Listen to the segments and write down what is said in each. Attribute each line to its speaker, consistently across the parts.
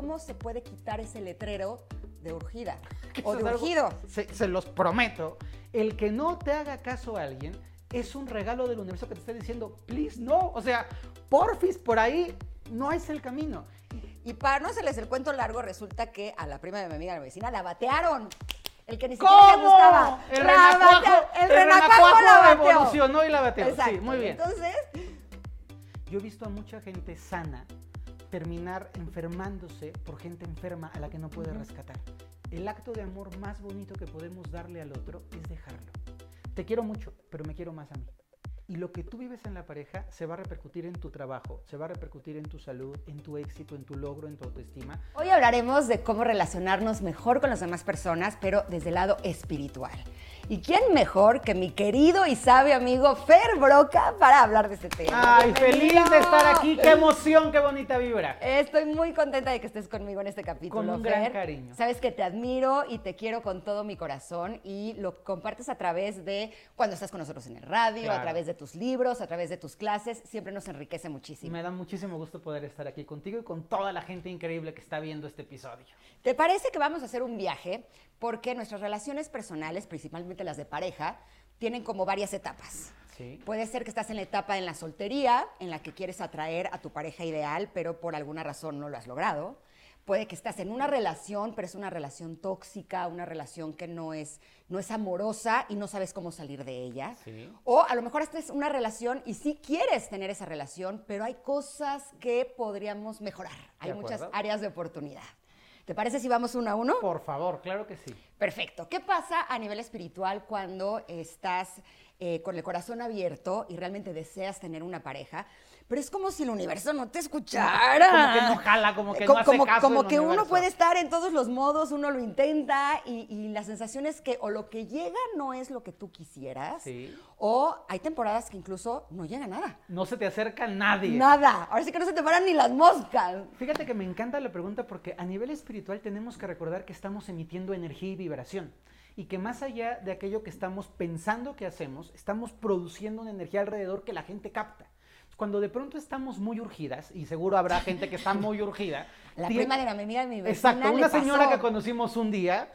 Speaker 1: ¿Cómo se puede quitar ese letrero de urgida o de
Speaker 2: algo-
Speaker 1: urgido?
Speaker 2: Se, se los prometo. El que no te haga caso a alguien es un regalo del universo que te está diciendo, please, no. O sea, porfis, por ahí no es el camino.
Speaker 1: Y para no hacerles el cuento largo, resulta que a la prima de mi amiga la vecina la batearon. El que ni siquiera le
Speaker 2: ¿Cómo?
Speaker 1: gustaba.
Speaker 2: El
Speaker 1: La
Speaker 2: renacuajo,
Speaker 1: el la bateó.
Speaker 2: evolucionó y la bateó. Sí,
Speaker 1: Exacto.
Speaker 2: muy bien.
Speaker 1: Entonces,
Speaker 2: Yo he visto a mucha gente sana terminar enfermándose por gente enferma a la que no puede rescatar. El acto de amor más bonito que podemos darle al otro es dejarlo. Te quiero mucho, pero me quiero más a mí. Y lo que tú vives en la pareja se va a repercutir en tu trabajo, se va a repercutir en tu salud, en tu éxito, en tu logro, en tu autoestima.
Speaker 1: hoy hablaremos de cómo relacionarnos mejor con las demás personas, pero desde el lado espiritual. ¿Y quién mejor que mi querido y sabio amigo Fer Broca para hablar de este tema?
Speaker 2: ¡Ay, feliz de estar aquí! ¡Qué emoción, qué bonita vibra!
Speaker 1: Estoy muy contenta de que estés conmigo en este capítulo.
Speaker 2: Con un gran cariño.
Speaker 1: Sabes que te admiro y te quiero con todo mi corazón y lo compartes a través de cuando estás con nosotros en el radio, a
Speaker 2: Claro.
Speaker 1: través de tus libros, a través de tus clases. Siempre nos enriquece muchísimo.
Speaker 2: me da muchísimo gusto poder estar aquí contigo y con toda la gente increíble que está viendo este episodio.
Speaker 1: ¿Te parece que vamos a hacer un viaje? Porque nuestras relaciones personales, principalmente las de pareja, tienen como varias etapas.
Speaker 2: Sí.
Speaker 1: Puede ser que estás en la etapa en la soltería, en la que quieres atraer a tu pareja ideal, pero por alguna razón no lo has logrado. Puede que estás en una relación, pero es una relación tóxica, una relación que no es, no es amorosa y no sabes cómo salir de ella.
Speaker 2: Sí.
Speaker 1: O a lo mejor estás en una relación y sí quieres tener esa relación, pero hay cosas que podríamos mejorar. Hay muchas áreas de oportunidad. ¿Te parece si vamos uno a uno?
Speaker 2: Por favor, claro que sí.
Speaker 1: Perfecto. ¿Qué pasa a nivel espiritual cuando estás eh, con el corazón abierto y realmente deseas tener una pareja? Pero es como si el universo no te escuchara.
Speaker 2: Como que no jala, como que no hace
Speaker 1: como,
Speaker 2: caso
Speaker 1: como que uno
Speaker 2: universo.
Speaker 1: puede estar en todos los modos, uno lo intenta y, y la sensación es que o lo que llega no es lo que tú quisieras,
Speaker 2: Sí.
Speaker 1: o hay temporadas que incluso no llega nada.
Speaker 2: No se te acerca nadie.
Speaker 1: Nada. Ahora sí que no se te paran ni las moscas.
Speaker 2: Fíjate que me encanta la pregunta porque a nivel espiritual tenemos que recordar que estamos emitiendo energía y vibración. Y que más allá de aquello que estamos pensando que hacemos, estamos produciendo una energía alrededor que la gente capta. Cuando de pronto estamos muy urgidas, y seguro habrá gente que está muy urgida.
Speaker 1: La
Speaker 2: tiene-
Speaker 1: prima de la amiga de mi vecina
Speaker 2: Exacto, una señora
Speaker 1: pasó.
Speaker 2: que conocimos un día,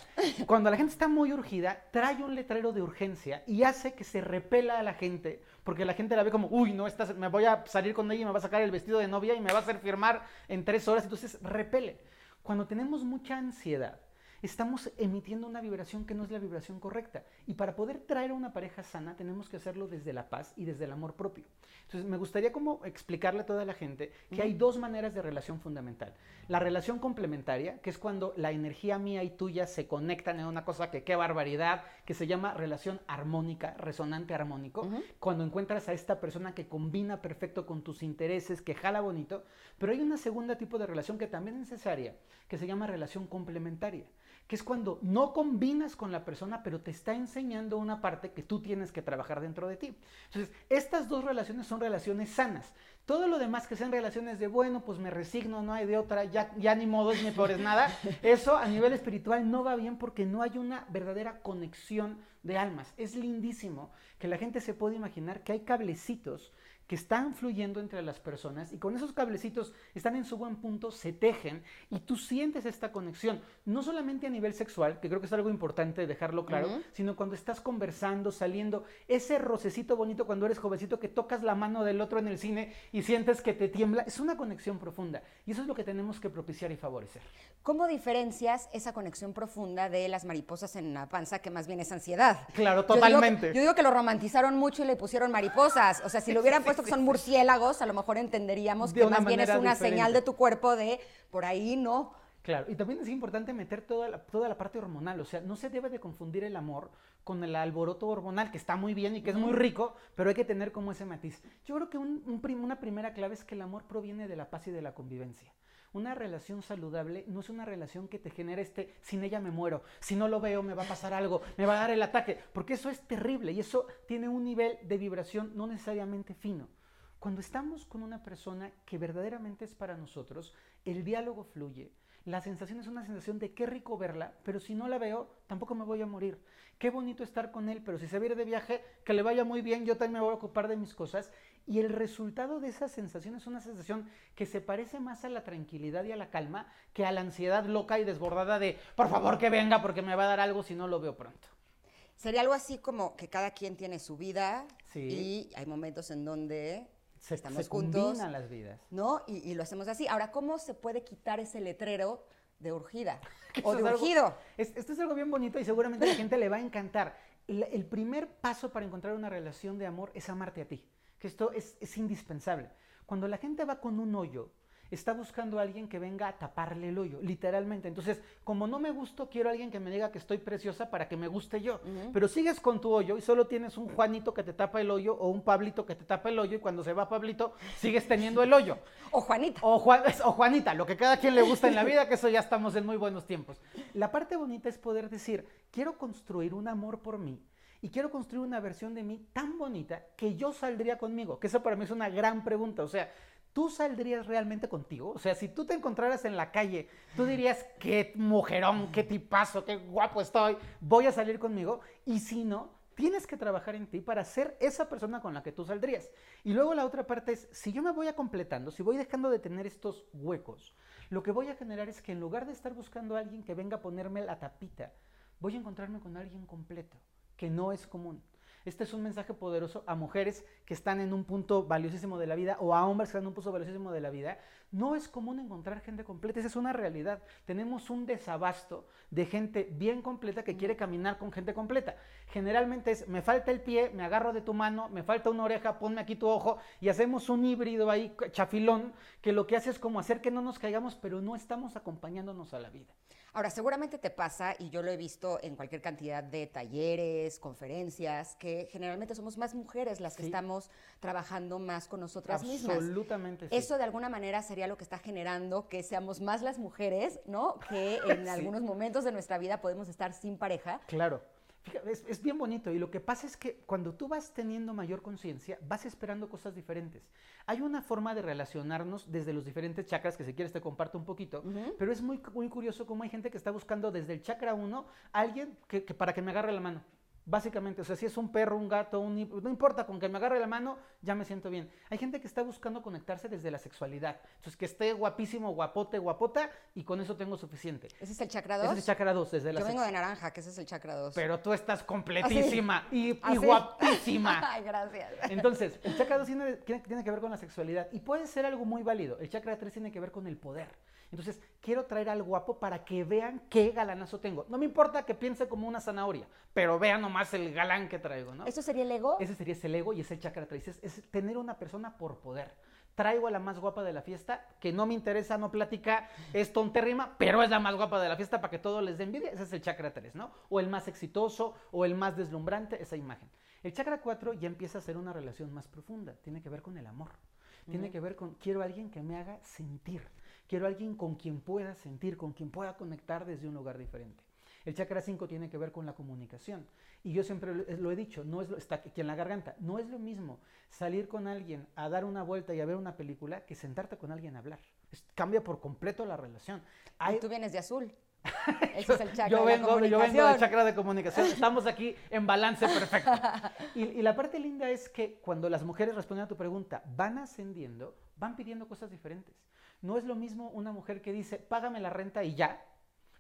Speaker 2: cuando la gente está muy urgida, trae un letrero de urgencia y hace que se repela a la gente, porque la gente la ve como, uy, no, estás, me voy a salir con ella y me va a sacar el vestido de novia y me va a hacer firmar en tres horas, entonces repele. Cuando tenemos mucha ansiedad, estamos emitiendo una vibración que no es la vibración correcta. Y para poder traer a una pareja sana, tenemos que hacerlo desde la paz y desde el amor propio. Entonces, me gustaría como explicarle a toda la gente que hay dos maneras de relación fundamental. La relación complementaria, que es cuando la energía mía y tuya se conectan en una cosa que qué barbaridad, que se llama relación armónica, resonante armónico, cuando encuentras a esta persona que combina perfecto con tus intereses, que jala bonito, pero hay una segunda tipo de relación que también es necesaria, que se llama relación complementaria que es cuando no combinas con la persona, pero te está enseñando una parte que tú tienes que trabajar dentro de ti. Entonces, estas dos relaciones son relaciones sanas. Todo lo demás que sean relaciones de, bueno, pues me resigno, no hay de otra, ya, ya ni modo, ni peor es nada, eso a nivel espiritual no va bien porque no hay una verdadera conexión de almas. Es lindísimo que la gente se puede imaginar que hay cablecitos que están fluyendo entre las personas y con esos cablecitos están en su buen punto, se tejen y tú sientes esta conexión, no solamente a nivel sexual, que creo que es algo importante dejarlo claro, sino cuando estás conversando, saliendo, ese rocecito bonito cuando eres jovencito que tocas la mano del otro en el cine y sientes que te tiembla, es una conexión profunda y eso es lo que tenemos que propiciar y favorecer.
Speaker 1: ¿Cómo diferencias esa conexión profunda de las mariposas en la panza, que más bien es ansiedad?
Speaker 2: Claro,
Speaker 1: Yo digo
Speaker 2: totalmente.
Speaker 1: Yo digo, que lo romantizaron mucho y le pusieron mariposas. O sea, si lo hubieran puesto que son murciélagos, a lo mejor entenderíamos
Speaker 2: De
Speaker 1: que más bien es una
Speaker 2: diferente.
Speaker 1: señal de tu cuerpo de por ahí no.
Speaker 2: Claro, y también es importante meter toda la, toda la parte hormonal, o sea, no se debe de confundir el amor con el alboroto hormonal, que está muy bien y que es muy rico, pero hay que tener como ese matiz. Yo creo que un- un prim- una primera clave es que el amor proviene de la paz y de la convivencia. Una relación saludable no es una relación que te genera este, sin ella me muero, si no lo veo me va a pasar algo, me va a dar el ataque, porque eso es terrible y eso tiene un nivel de vibración no necesariamente fino. Cuando estamos con una persona que verdaderamente es para nosotros, el diálogo fluye. La sensación es una sensación de qué rico verla, pero si no la veo, tampoco me voy a morir. Qué bonito estar con él, pero si se va a ir de viaje, que le vaya muy bien, yo también me voy a ocupar de mis cosas. Y el resultado de esa sensación es una sensación que se parece más a la tranquilidad y a la calma que a la ansiedad loca y desbordada de, por favor que venga porque me va a dar algo si no lo veo pronto.
Speaker 1: Sería algo así como que cada quien tiene su vida
Speaker 2: Sí.
Speaker 1: y hay momentos en donde
Speaker 2: Se,
Speaker 1: estamos
Speaker 2: se
Speaker 1: juntos,
Speaker 2: combinan las vidas.
Speaker 1: ¿no? Y, y lo hacemos así. Ahora, ¿cómo se puede quitar ese letrero de urgida o de
Speaker 2: es algo-
Speaker 1: urgido?
Speaker 2: es- esto es algo bien bonito y seguramente a la gente le va a encantar. El, el primer paso para encontrar una relación de amor es amarte a ti. Que esto es, es indispensable. Cuando la gente va con un hoyo, está buscando a alguien que venga a taparle el hoyo, literalmente. Entonces, como no me gusto, quiero a alguien que me diga que estoy preciosa para que me guste yo. Pero sigues con tu hoyo y solo tienes un Juanito que te tapa el hoyo o un Pablito que te tapa el hoyo y cuando se va Pablito, sigues teniendo el hoyo.
Speaker 1: O Juanita.
Speaker 2: O, Juan- o Juanita, lo que cada quien le gusta en la vida, que eso ya estamos en muy buenos tiempos. La parte bonita es poder decir, quiero construir un amor por mí y quiero construir una versión de mí tan bonita que yo saldría conmigo, que eso para mí es una gran pregunta. O sea, ¿tú saldrías realmente contigo? O sea, si tú te encontraras en la calle, tú dirías, qué mujerón, qué tipazo, qué guapo estoy, voy a salir conmigo. Y si no, tienes que trabajar en ti para ser esa persona con la que tú saldrías. Y luego la otra parte es, si yo me voy a completando, si voy dejando de tener estos huecos, lo que voy a generar es que en lugar de estar buscando a alguien que venga a ponerme la tapita, voy a encontrarme con alguien completo, que no es común. Este es un mensaje poderoso a mujeres que están en un punto valiosísimo de la vida o a hombres que están en un punto valiosísimo de la vida. No es común encontrar gente completa, esa es una realidad. Tenemos un desabasto de gente bien completa que quiere caminar con gente completa. Generalmente es, me falta el pie, me agarro de tu mano, me falta una oreja, ponme aquí tu ojo y hacemos un híbrido ahí chafilón que lo que hace es como hacer que no nos caigamos, pero no estamos acompañándonos a la vida.
Speaker 1: Ahora, seguramente te pasa, y yo lo he visto en cualquier cantidad de talleres, conferencias, que generalmente somos más mujeres las que
Speaker 2: Sí.
Speaker 1: estamos trabajando más con nosotras mismas.
Speaker 2: Absolutamente sí.
Speaker 1: Eso de alguna manera sería lo que está generando que seamos más las mujeres, ¿no? Que en
Speaker 2: Sí.
Speaker 1: algunos momentos de nuestra vida podemos estar sin pareja.
Speaker 2: Claro. Fíjate, es, es bien bonito y lo que pasa es que cuando tú vas teniendo mayor conciencia, vas esperando cosas diferentes. Hay una forma de relacionarnos desde los diferentes chakras, que si quieres te comparto un poquito, pero es muy, muy curioso cómo hay gente que está buscando desde el chakra 1 alguien que, que para que me agarre la mano. Básicamente, o sea, si es un perro, un gato, un, no importa, con que me agarre la mano, ya me siento bien. Hay gente que está buscando conectarse desde la sexualidad. Entonces, que esté guapísimo, guapote, guapota, y con eso tengo suficiente.
Speaker 1: ¿Ese es el chakra
Speaker 2: Ese
Speaker 1: 2?
Speaker 2: es el chakra 2, desde la
Speaker 1: Yo vengo de naranja, que ese es el chakra 2.
Speaker 2: pero tú estás completísima y, y
Speaker 1: ¿Ah, sí?
Speaker 2: guapísima.
Speaker 1: Ay, gracias.
Speaker 2: Entonces, el chakra 2 tiene, tiene- tiene que ver con la sexualidad y puede ser algo muy válido. El chakra 3 tiene que ver con el poder. Entonces, quiero traer al guapo para que vean qué galanazo tengo. No me importa que piense como una zanahoria, pero vean nomás el galán que traigo, ¿no?
Speaker 1: ¿Eso sería el ego?
Speaker 2: Ese sería ese ego y ese chakra 3. Es, es tener una persona por poder. Traigo a la más guapa de la fiesta, que no me interesa, no platica, es tontérrima, pero es la más guapa de la fiesta para que todo les dé envidia. Ese es el chakra 3, ¿no? O el más exitoso, o el más deslumbrante, esa imagen. El chakra 4 ya empieza a ser una relación más profunda. Tiene que ver con el amor. Tiene que ver con, quiero a alguien que me haga sentir. Quiero alguien con quien pueda sentir, con quien pueda conectar desde un lugar diferente. El chakra 5 tiene que ver con la comunicación. Y yo siempre lo, lo he dicho, no es lo, está aquí en la garganta, no es lo mismo salir con alguien a dar una vuelta y a ver una película que sentarte con alguien a hablar. Es- cambia por completo la relación. Hay-
Speaker 1: tú vienes de azul. Ese es el chakra
Speaker 2: yo
Speaker 1: de
Speaker 2: vengo, yo vengo del chakra de comunicación. Estamos aquí en balance perfecto. Y, y la parte linda es que cuando las mujeres responden a tu pregunta, van ascendiendo, van pidiendo cosas diferentes. No es lo mismo una mujer que dice, págame la renta y ya,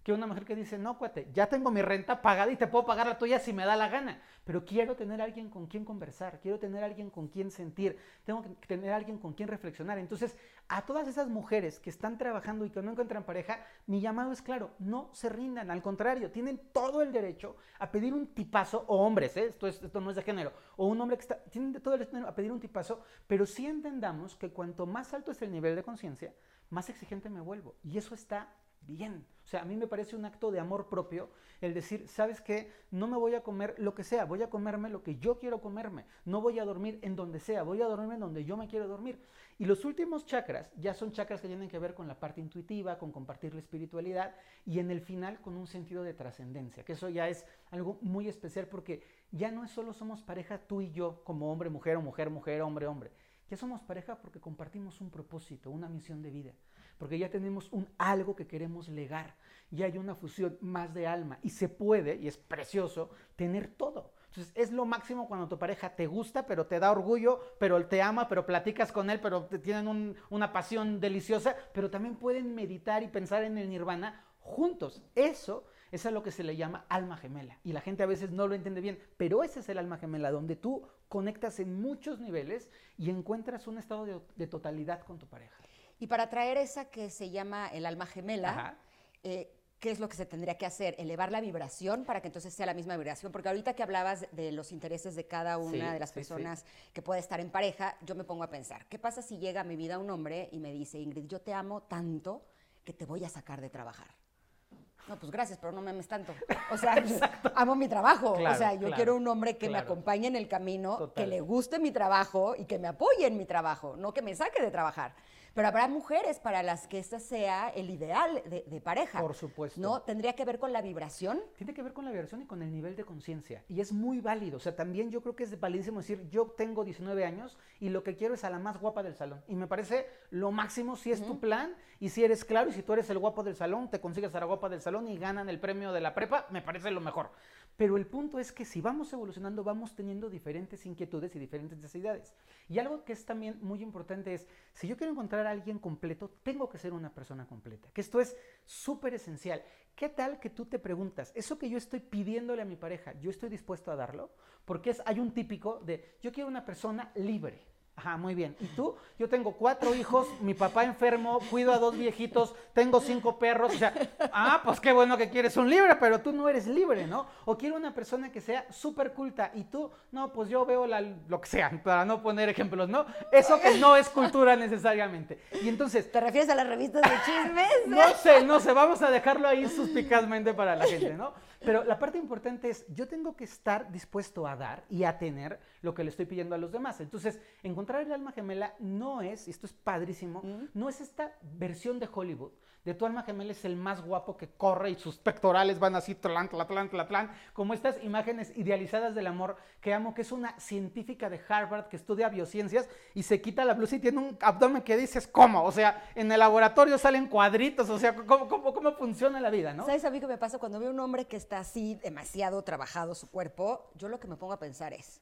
Speaker 2: que una mujer que dice, no, cuate, ya tengo mi renta pagada y te puedo pagar la tuya si me da la gana, pero quiero tener alguien con quien conversar, quiero tener alguien con quien sentir, tengo que tener alguien con quien reflexionar. Entonces, a todas esas mujeres que están trabajando y que no encuentran pareja, mi llamado es claro, no se rindan, al contrario, tienen todo el derecho a pedir un tipazo, o hombres, ¿eh? esto, es- esto no es de género, o un hombre que está, tienen todo el derecho a pedir un tipazo, pero sí entendamos que cuanto más alto es el nivel de conciencia, más exigente me vuelvo. Y eso está bien. O sea, a mí me parece un acto de amor propio el decir, ¿sabes qué? No me voy a comer lo que sea, voy a comerme lo que yo quiero comerme. No voy a dormir en donde sea, voy a dormirme en donde yo me quiero dormir. Y los últimos chakras ya son chakras que tienen que ver con la parte intuitiva, con compartir la espiritualidad y en el final con un sentido de trascendencia, que eso ya es algo muy especial porque ya no es solo somos pareja tú y yo como hombre, mujer o mujer, mujer, hombre, hombre. Ya somos pareja porque compartimos un propósito, una misión de vida porque ya tenemos un algo que queremos legar, ya hay una fusión más de alma y se puede, y es precioso, tener todo. Entonces es lo máximo cuando tu pareja te gusta, pero te da orgullo, pero él te ama, pero platicas con él, pero tienen una pasión deliciosa, pero también pueden meditar y pensar en el nirvana juntos. Eso es a lo que se le llama alma gemela. Y la gente a veces no lo entiende bien, pero ese es el alma gemela, donde tú conectas en muchos niveles y encuentras un estado de totalidad con tu pareja.
Speaker 1: Y para traer esa que se llama el alma gemela, eh, ¿qué es lo que se tendría que hacer? Elevar la vibración para que entonces sea la misma vibración. Porque ahorita que hablabas de los intereses de cada una de las personas que puede estar en pareja, yo me pongo a pensar, ¿qué pasa si llega a mi vida un hombre y me dice, Ingrid, yo te amo tanto que te voy a sacar de trabajar? No, pues gracias, pero no me ames tanto. O sea, amo mi trabajo. o sea, yo quiero un hombre que me acompañe en el camino, que le guste mi trabajo y que me apoye en mi trabajo, no que me saque de trabajar. Pero habrá mujeres para las que este sea el ideal de, pareja.
Speaker 2: Por supuesto.
Speaker 1: ¿No? ¿Tendría que ver con la vibración?
Speaker 2: Tiene que ver con la vibración y con el nivel de conciencia. Y es muy válido. O sea, también yo creo que es validísimo decir, yo tengo 19 años y lo que quiero es a la más guapa del salón. Y me parece lo máximo si es tu plan y si eres claro y si tú eres el guapo del salón, te consigues a la guapa del salón y ganan el premio de la prepa, me parece lo mejor. Pero el punto es que si vamos evolucionando, vamos teniendo diferentes inquietudes y diferentes necesidades. Y algo que es también muy importante es, si yo quiero encontrar a alguien completo, tengo que ser una persona completa. Que esto es súper esencial. ¿Qué tal que tú te preguntas, eso que yo estoy pidiéndole a mi pareja, yo estoy dispuesto a darlo? Porque es, hay un típico de, yo quiero una persona libre. Ajá, muy bien. ¿Y tú? Yo tengo cuatro hijos, mi papá enfermo, cuido a dos viejitos, tengo cinco perros. O sea, ah, pues qué bueno que quieres un libre, pero tú no eres libre, ¿no? O quiero una persona que sea súper culta y tú, no, pues yo veo la, lo que sea, para no poner ejemplos, ¿no? Eso que no es cultura necesariamente. Y entonces...
Speaker 1: ¿Te refieres a las revistas de chismes?
Speaker 2: No sé, no sé, vamos a dejarlo ahí suspicazmente para la gente, ¿no? Pero la parte importante es, yo tengo que estar dispuesto a dar y a tener lo que le estoy pidiendo a los demás. Entonces, encontrar el alma gemela no es, y esto es padrísimo, no es esta versión de Hollywood, de tu alma gemela es el más guapo que corre y sus pectorales van así, tlan, tlan, tlan, tlan, como estas imágenes idealizadas del amor que amo, que es una científica de Harvard que estudia biociencias y se quita la blusa y tiene un abdomen que dices, ¿cómo? O sea, en el laboratorio salen cuadritos, o sea, ¿cómo, cómo, cómo funciona la vida, no?
Speaker 1: ¿Sabes a mí qué me pasa? Cuando veo un hombre que está así demasiado trabajado su cuerpo, yo lo que me pongo a pensar es,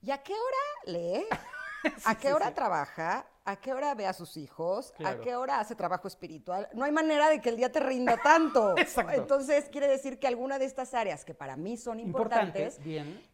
Speaker 1: ¿y a qué hora lee? ¿A qué hora trabaja? ¿A qué hora ve a sus hijos? ¿A qué hora hace trabajo espiritual? No hay manera de que el día te rinda tanto. Exacto. Entonces, quiere decir que alguna de estas áreas que para mí son importantes,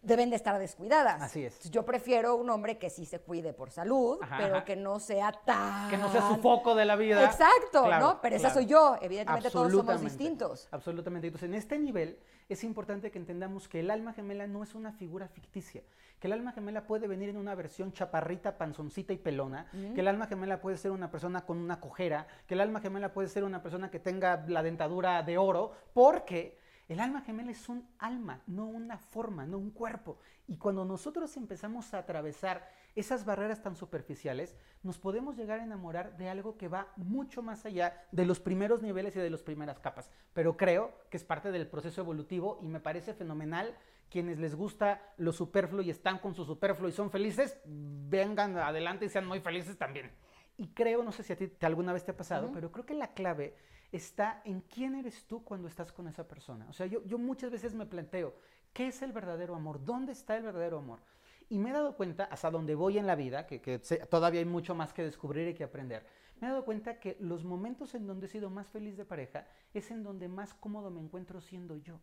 Speaker 1: deben de estar descuidadas.
Speaker 2: Así es.
Speaker 1: Yo prefiero un hombre que sí se cuide por salud, pero que no sea tan...
Speaker 2: Que no sea su foco de la vida.
Speaker 1: Exacto, ¿no? Pero esa soy yo. Evidentemente todos somos distintos.
Speaker 2: Absolutamente. Entonces, en este nivel es importante que entendamos que el alma gemela no es una figura ficticia, que el alma gemela puede venir en una versión chaparrita, panzoncita y pelona, que el alma gemela puede ser una persona con una cojera, que el alma gemela puede ser una persona que tenga la dentadura de oro, porque el alma gemela es un alma, no una forma, no un cuerpo. Y cuando nosotros empezamos a atravesar esas barreras tan superficiales, nos podemos llegar a enamorar de algo que va mucho más allá de los primeros niveles y de las primeras capas. Pero creo que es parte del proceso evolutivo y me parece fenomenal. Quienes les gusta lo superfluo y están con su superfluo y son felices, vengan adelante y sean muy felices también. Y creo, no sé si a ti alguna vez te ha pasado, pero creo que la clave está en quién eres tú cuando estás con esa persona. O sea, yo, yo muchas veces me planteo, ¿qué es el verdadero amor? ¿Dónde está el verdadero amor? Y me he dado cuenta, hasta donde voy en la vida, que, todavía hay mucho más que descubrir y que aprender, me he dado cuenta que los momentos en donde he sido más feliz de pareja es en donde más cómodo me encuentro siendo yo.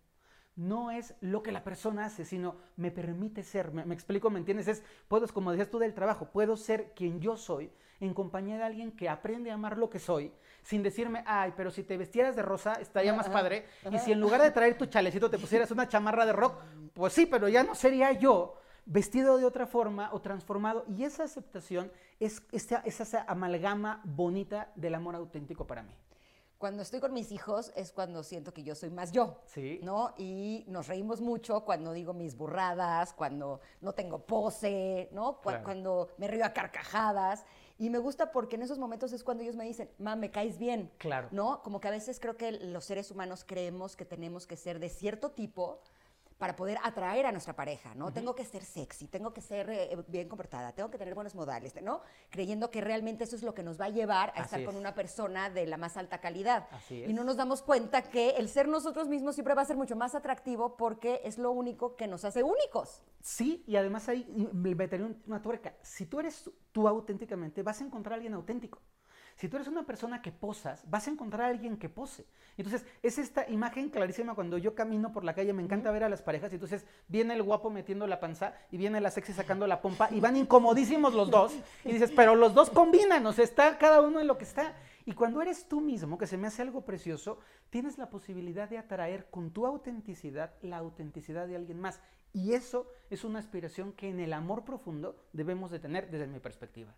Speaker 2: No es lo que la persona hace, sino me permite ser. Me, explico, ¿me entiendes? Es, puedo, como decías tú del trabajo, puedo ser quien yo soy en compañía de alguien que aprende a amar lo que soy, sin decirme, ay, pero si te vestieras de rosa estaría más padre. Y si en lugar de traer tu chalecito te pusieras una chamarra de rock, pues sí, pero ya no sería yo vestido de otra forma o transformado. Y esa aceptación es, esa amalgama bonita del amor auténtico para mí.
Speaker 1: Cuando estoy con mis hijos es cuando siento que yo soy más yo.
Speaker 2: Sí.
Speaker 1: ¿No? Y nos reímos mucho cuando digo mis burradas, cuando no tengo pose, ¿no?
Speaker 2: Claro.
Speaker 1: Cuando me río a carcajadas. Y me gusta porque en esos momentos es cuando ellos me dicen, ma, me caes bien.
Speaker 2: Claro.
Speaker 1: ¿No? Como que a veces creo que los seres humanos creemos que tenemos que ser de cierto tipo para poder atraer a nuestra pareja, ¿no? Tengo que ser sexy, tengo que ser eh, bien comportada, tengo que tener buenos modales, ¿no? Creyendo que realmente eso es lo que nos va a llevar a
Speaker 2: Así
Speaker 1: estar con
Speaker 2: es.
Speaker 1: una persona de la más alta calidad.
Speaker 2: Así
Speaker 1: Y no
Speaker 2: es.
Speaker 1: nos damos cuenta que el ser nosotros mismos siempre va a ser mucho más atractivo porque es lo único que nos hace únicos.
Speaker 2: Sí, y además ahí me meteré un- una tuerca. Si tú eres tú auténticamente, vas a encontrar a alguien auténtico. Si tú eres una persona que posas, vas a encontrar a alguien que pose. Entonces, es esta imagen clarísima cuando yo camino por la calle, me encanta ver a las parejas, y entonces viene el guapo metiendo la panza y viene la sexy sacando la pompa y van incomodísimos los dos. Y dices, pero los dos combinan, o sea, está cada uno en lo que está. Y cuando eres tú mismo, que se me hace algo precioso, tienes la posibilidad de atraer con tu autenticidad la autenticidad de alguien más. Y eso es una aspiración que en el amor profundo debemos de tener desde mi perspectiva.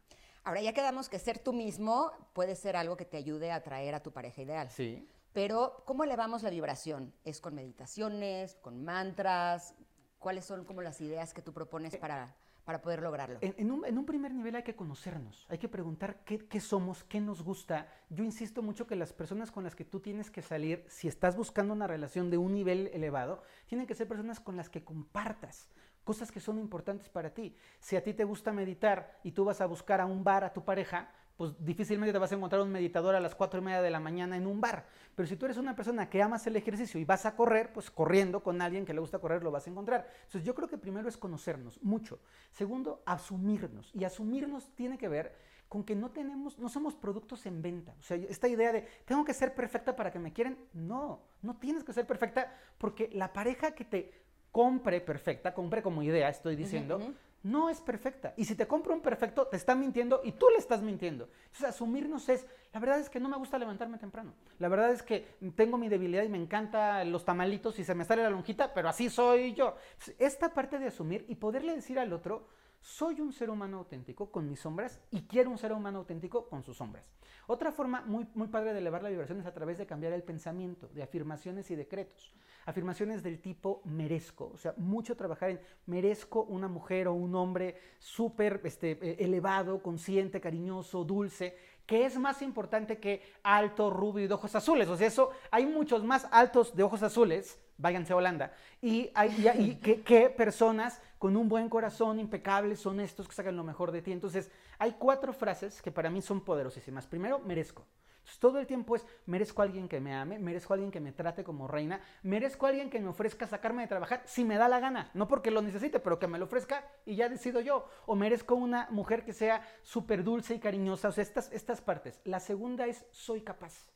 Speaker 1: Ahora ya quedamos que ser tú mismo puede ser algo que te ayude a atraer a tu pareja ideal.
Speaker 2: Sí.
Speaker 1: Pero, ¿cómo elevamos la vibración? ¿Es con meditaciones, con mantras? ¿Cuáles son como las ideas que tú propones para, para poder lograrlo?
Speaker 2: En, en un, en un primer nivel hay que conocernos, hay que preguntar qué, qué somos, qué nos gusta. Yo insisto mucho que las personas con las que tú tienes que salir, si estás buscando una relación de un nivel elevado, tienen que ser personas con las que compartas cosas que son importantes para ti. Si a ti te gusta meditar y tú vas a buscar a un bar a tu pareja, pues difícilmente te vas a encontrar un meditador a las cuatro y media de la mañana en un bar. Pero si tú eres una persona que amas el ejercicio y vas a correr, pues corriendo con alguien que le gusta correr lo vas a encontrar. Entonces yo creo que primero es conocernos mucho. Segundo, asumirnos. Y asumirnos tiene que ver con que no tenemos, no somos productos en venta. O sea, esta idea de tengo que ser perfecta para que me quieran, no, no tienes que ser perfecta porque la pareja que te compre perfecta, compre como idea, estoy diciendo, no es perfecta. Y si te compra un perfecto, te está mintiendo y tú le estás mintiendo. Entonces, asumirnos es, la verdad es que no me gusta levantarme temprano. La verdad es que tengo mi debilidad y me encanta los tamalitos y se me sale la lonjita, pero así soy yo. Entonces, Esta parte de asumir y poderle decir al otro, soy un ser humano auténtico con mis sombras y quiero un ser humano auténtico con sus sombras. Otra forma muy, muy padre de elevar la vibración es a través de cambiar el pensamiento, de afirmaciones y decretos. Afirmaciones del tipo merezco, o sea, mucho trabajar en merezco una mujer o un hombre súper este, eh, elevado, consciente, cariñoso, dulce, que es más importante que alto, rubio y de ojos azules. O sea, eso hay muchos más altos de ojos azules, váyanse a Holanda, y, hay, y, que personas con un buen corazón, impecables, honestos, que sacan lo mejor de ti. Entonces, hay cuatro frases que para mí son poderosísimas. Primero, merezco. Todo el tiempo es, merezco a alguien que me ame, merezco a alguien que me trate como reina, merezco a alguien que me ofrezca sacarme de trabajar si me da la gana, no porque lo necesite, pero que me lo ofrezca y ya decido yo. O merezco una mujer que sea súper dulce y cariñosa, o sea, estas, estas partes. La segunda es, soy capaz.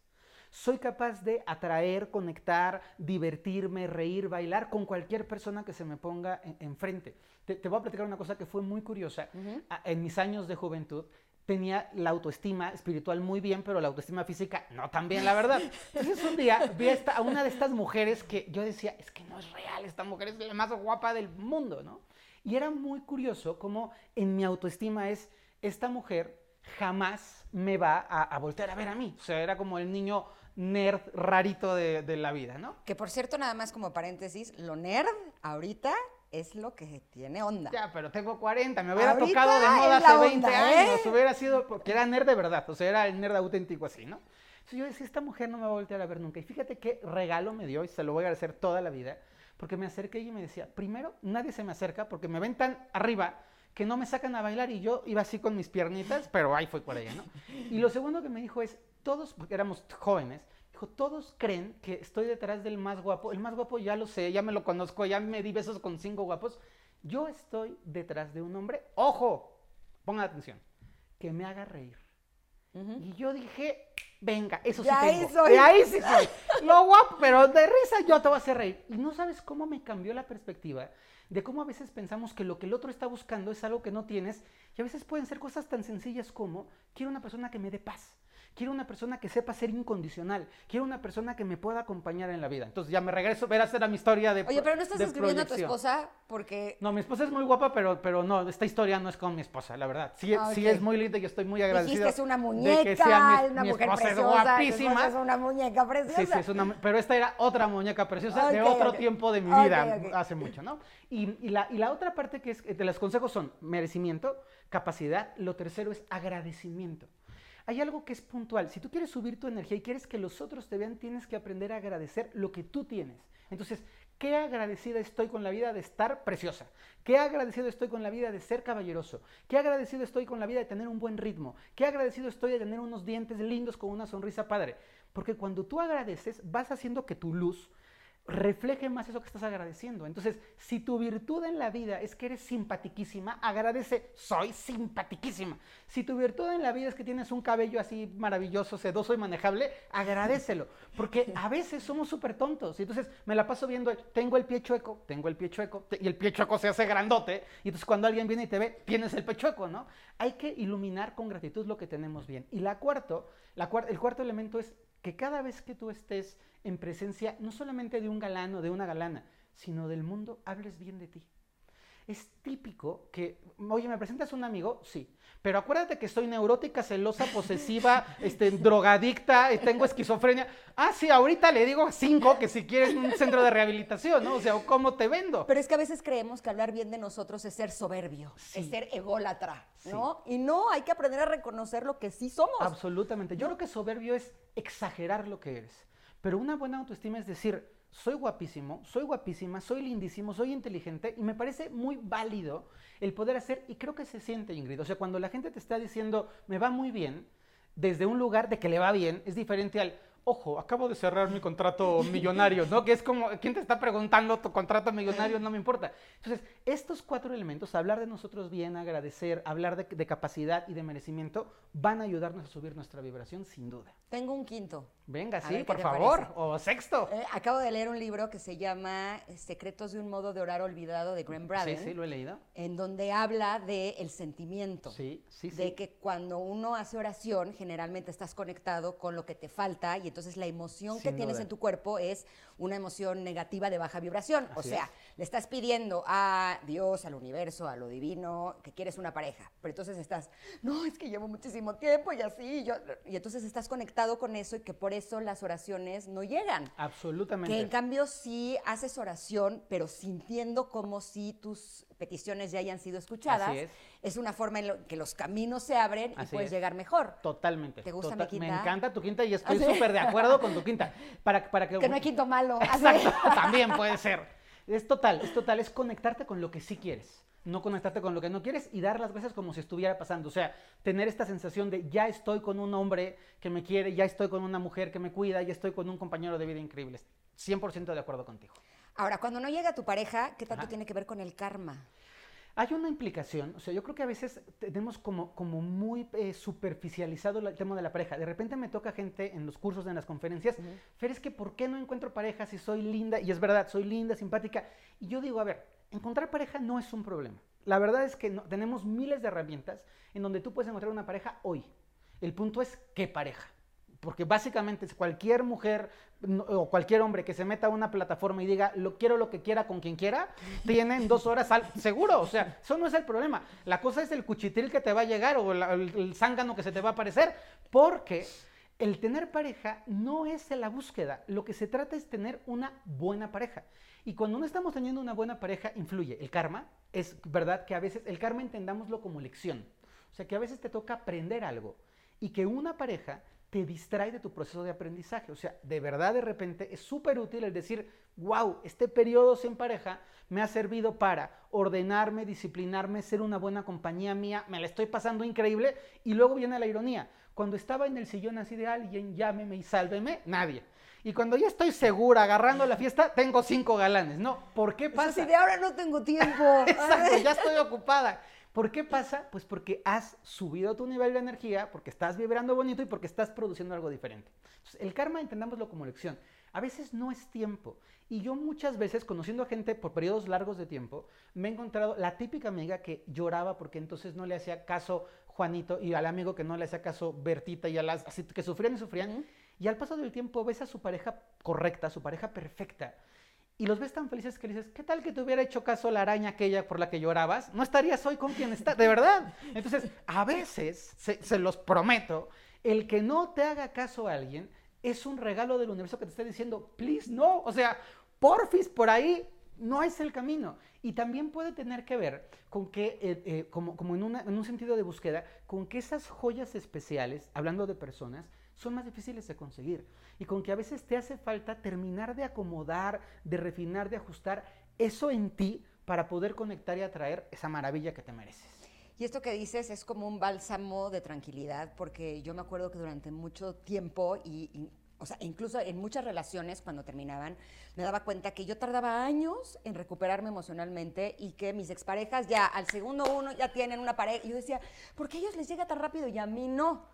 Speaker 2: Soy capaz de atraer, conectar, divertirme, reír, bailar con cualquier persona que se me ponga en- enfrente. Te, te voy a platicar una cosa que fue muy curiosa. A- En mis años de juventud tenía la autoestima espiritual muy bien, pero la autoestima física no tan bien, la verdad. Entonces un día vi a, esta- a una de estas mujeres que yo decía, es que no es real, esta mujer es la más guapa del mundo, ¿no? Y era muy curioso cómo en mi autoestima es, esta mujer jamás me va a, a voltear a ver a mí. O sea, era como el niño nerd rarito de, de la vida, ¿no?
Speaker 1: Que por cierto, nada más como paréntesis, lo nerd ahorita es lo que tiene onda.
Speaker 2: Ya, pero tengo 40, me hubiera
Speaker 1: Ahorita
Speaker 2: tocado de moda hace 20
Speaker 1: onda, ¿eh?
Speaker 2: años, hubiera sido, porque era nerd de verdad, o sea, era el nerd auténtico así, ¿no? Entonces yo decía, esta mujer no me va a voltear a ver nunca. Y fíjate qué regalo me dio, y se lo voy a agradecer toda la vida, porque me acerqué y me decía, primero, nadie se me acerca porque me ven tan arriba que no me sacan a bailar y yo iba así con mis piernitas, pero ahí fue por ella, ¿no? Y lo segundo que me dijo es, todos, porque éramos jóvenes, dijo, todos creen que estoy detrás del más guapo. El más guapo ya lo sé, ya me lo conozco, ya me di besos con cinco guapos. Yo estoy detrás de un hombre, ojo, pongan atención, que me haga reír. Y yo dije, venga, eso
Speaker 1: De
Speaker 2: sí
Speaker 1: ahí
Speaker 2: tengo.
Speaker 1: soy.
Speaker 2: De ahí sí soy. Lo guapo, pero de risa yo te voy a hacer reír. Y no sabes cómo me cambió la perspectiva de cómo a veces pensamos que lo que el otro está buscando es algo que no tienes. Y a veces pueden ser cosas tan sencillas como, quiero una persona que me dé paz. Quiero una persona que sepa ser incondicional. Quiero una persona que me pueda acompañar en la vida. Entonces ya me regreso, verás, era mi historia de
Speaker 1: Oye, pero no estás escribiendo a tu esposa porque
Speaker 2: No, mi esposa es muy guapa, pero, pero no, esta historia no es con mi esposa, la verdad. Sí,
Speaker 1: Ah,
Speaker 2: sí es muy linda y estoy muy agradecido.
Speaker 1: dijiste es una
Speaker 2: de
Speaker 1: muñeca,
Speaker 2: que sea mi,
Speaker 1: una
Speaker 2: mi
Speaker 1: mujer
Speaker 2: esposa
Speaker 1: preciosa.
Speaker 2: es guapísima.
Speaker 1: es una muñeca preciosa.
Speaker 2: Sí, sí, es una, pero esta era otra muñeca preciosa de otro tiempo de mi vida, hace mucho, ¿no? Y, y la, y la otra parte que es, eh, de los consejos son merecimiento, capacidad, lo tercero es agradecimiento. Hay algo que es puntual. Si tú quieres subir tu energía y quieres que los otros te vean, tienes que aprender a agradecer lo que tú tienes. Entonces, qué agradecida estoy con la vida de estar preciosa. Qué agradecido estoy con la vida de ser caballeroso. Qué agradecido estoy con la vida de tener un buen ritmo. Qué agradecido estoy de tener unos dientes lindos con una sonrisa padre. Porque cuando tú agradeces, vas haciendo que tu luz refleje más eso que estás agradeciendo. Entonces, si tu virtud en la vida es que eres simpatiquísima, agradece, soy simpatiquísima. Si tu virtud en la vida es que tienes un cabello así maravilloso, sedoso y manejable, agradecelo. Porque a veces somos súper tontos. Y entonces me la paso viendo, tengo el pie chueco, tengo el pie chueco, y el pie chueco se hace grandote. Y entonces cuando alguien viene y te ve, tienes el pie chueco, ¿no? Hay que iluminar con gratitud lo que tenemos bien. Y la cuarto, la el cuarto elemento es que cada vez que tú estés en presencia no solamente de un galán o de una galana, sino del mundo, hables bien de ti. Es típico que, oye, ¿me presentas un amigo? Sí. Pero acuérdate que soy neurótica, celosa, posesiva, este, drogadicta, eh, tengo esquizofrenia. Ah, sí, ahorita le digo a cinco que si quieres un centro de rehabilitación, ¿no? O sea, ¿cómo te vendo?
Speaker 1: Pero es que a veces creemos que hablar bien de nosotros es ser soberbio,
Speaker 2: Sí.
Speaker 1: es ser ególatra, ¿no? Y no, hay que aprender a reconocer lo que sí somos.
Speaker 2: Absolutamente. Yo creo que soberbio es exagerar lo que eres. Pero una buena autoestima es decir, soy guapísimo, soy guapísima, soy lindísimo, soy inteligente y me parece muy válido el poder hacer, y creo que se siente, Ingrid. O sea, cuando la gente te está diciendo, me va muy bien, desde un lugar de que le va bien, es diferente al, ojo, acabo de cerrar mi contrato millonario, ¿no? Que es como, ¿quién te está preguntando tu contrato millonario? No me importa. Entonces, estos cuatro elementos, hablar de nosotros bien, agradecer, hablar de, de capacidad y de merecimiento, van a ayudarnos a subir nuestra vibración sin duda.
Speaker 1: Tengo un quinto.
Speaker 2: Venga,
Speaker 1: A
Speaker 2: sí, por favor.
Speaker 1: parece.
Speaker 2: O sexto.
Speaker 1: Eh, acabo de leer un libro que se llama eh, Secretos de un modo de orar olvidado de Graham Braden,
Speaker 2: Sí, sí, lo he leído.
Speaker 1: en donde habla de el sentimiento.
Speaker 2: Sí, sí, sí.
Speaker 1: De que cuando uno hace oración, generalmente estás conectado con lo que te falta y entonces la emoción que tienes
Speaker 2: duda.
Speaker 1: en tu cuerpo es una emoción negativa de baja vibración. o sea,
Speaker 2: es.
Speaker 1: le estás pidiendo a Dios, al universo, a lo divino, que quieres una pareja. Pero entonces estás, no, es que llevo muchísimo tiempo y así. y yo-". y entonces estás conectado con eso y que por eso las oraciones no llegan.
Speaker 2: Absolutamente.
Speaker 1: Que en cambio sí haces oración, pero sintiendo como si tus peticiones ya hayan sido escuchadas.
Speaker 2: Así es.
Speaker 1: una forma en lo que los caminos se abren y puedes
Speaker 2: es.
Speaker 1: llegar mejor.
Speaker 2: Totalmente.
Speaker 1: ¿Te gusta
Speaker 2: total-
Speaker 1: mi
Speaker 2: Me
Speaker 1: quinta?
Speaker 2: encanta tu quinta y estoy súper de acuerdo con tu quinta. Para, para que,
Speaker 1: Que no hay quinto malo.
Speaker 2: Exacto, también puede ser. Es total, es total, es conectarte con lo que sí quieres, no conectarte con lo que no quieres y dar las gracias como si estuviera pasando. O sea, tener esta sensación de ya estoy con un hombre que me quiere, ya estoy con una mujer que me cuida, ya estoy con un compañero de vida increíble. 100% de acuerdo contigo.
Speaker 1: Ahora, cuando no llega tu pareja, ¿qué tanto
Speaker 2: Ajá.
Speaker 1: tiene que ver con el karma?
Speaker 2: Hay una implicación, o sea, yo creo que a veces tenemos como, como muy eh, superficializado el tema de la pareja. De repente me toca gente en los cursos, en las conferencias, Fer, es que ¿por qué no encuentro pareja si soy linda? Y es verdad, soy linda, simpática. Y yo digo, a ver, encontrar pareja no es un problema. La verdad es que no- tenemos miles de herramientas en donde tú puedes encontrar una pareja hoy. El punto es qué pareja. Porque básicamente es cualquier mujer o cualquier hombre que se meta a una plataforma y diga lo quiero lo que quiera con quien quiera, tienen dos horas al seguro. O sea, eso no es el problema. La cosa es el cuchitril que te va a llegar o la- el, el zángano que se te va a aparecer. Porque el tener pareja no es la búsqueda. Lo que se trata es tener una buena pareja. Y cuando no estamos teniendo una buena pareja, influye. El karma es verdad que a veces el karma entendámoslo como lección. O sea, que a veces te toca aprender algo y que una pareja te distrae de tu proceso de aprendizaje. O sea, de verdad de repente es súper útil el decir, wow, este periodo sin pareja me ha servido para ordenarme, disciplinarme, ser una buena compañía mía, me la estoy pasando increíble. Y luego viene la ironía. Cuando estaba en el sillón así de alguien, llámeme y sálveme, nadie. Y cuando ya estoy segura agarrando la fiesta, tengo cinco galanes. No, ¿por qué pasa?
Speaker 1: así de ahora no tengo tiempo.
Speaker 2: Exacto, ya estoy ocupada. ¿Por qué pasa? Pues porque has subido tu nivel de energía, porque estás vibrando bonito y porque estás produciendo algo diferente. Entonces, el karma entendámoslo como lección. A veces no es tiempo. Y yo muchas veces, conociendo a gente por periodos largos de tiempo, me he encontrado la típica amiga que lloraba porque entonces no le hacía caso Juanito y al amigo que no le hacía caso Bertita y a las así que sufrían y sufrían. Y al paso del tiempo ves a su pareja correcta, su pareja perfecta. Y los ves tan felices que le dices, ¿qué tal que te hubiera hecho caso la araña aquella por la que llorabas? No estarías hoy con quien está, de verdad. Entonces, a veces, se, los prometo, el que no te haga caso a alguien es un regalo del universo que te está diciendo, please, no. O sea, porfis, por ahí no es el camino. Y también puede tener que ver con que, eh, eh, como, como en un sentido de búsqueda, con que esas joyas especiales, hablando de personas, son más difíciles de conseguir. Y con que a veces te hace falta terminar de acomodar, de refinar, de ajustar eso en ti para poder conectar y atraer esa maravilla que te mereces.
Speaker 1: Y esto que dices es como un bálsamo de tranquilidad, porque yo me acuerdo que durante mucho tiempo, y, o sea, incluso en muchas relaciones cuando terminaban, me daba cuenta que yo tardaba años en recuperarme emocionalmente y que mis exparejas ya al segundo uno ya tienen una pareja. Y yo decía, ¿por qué a ellos les llega tan rápido y a mí no?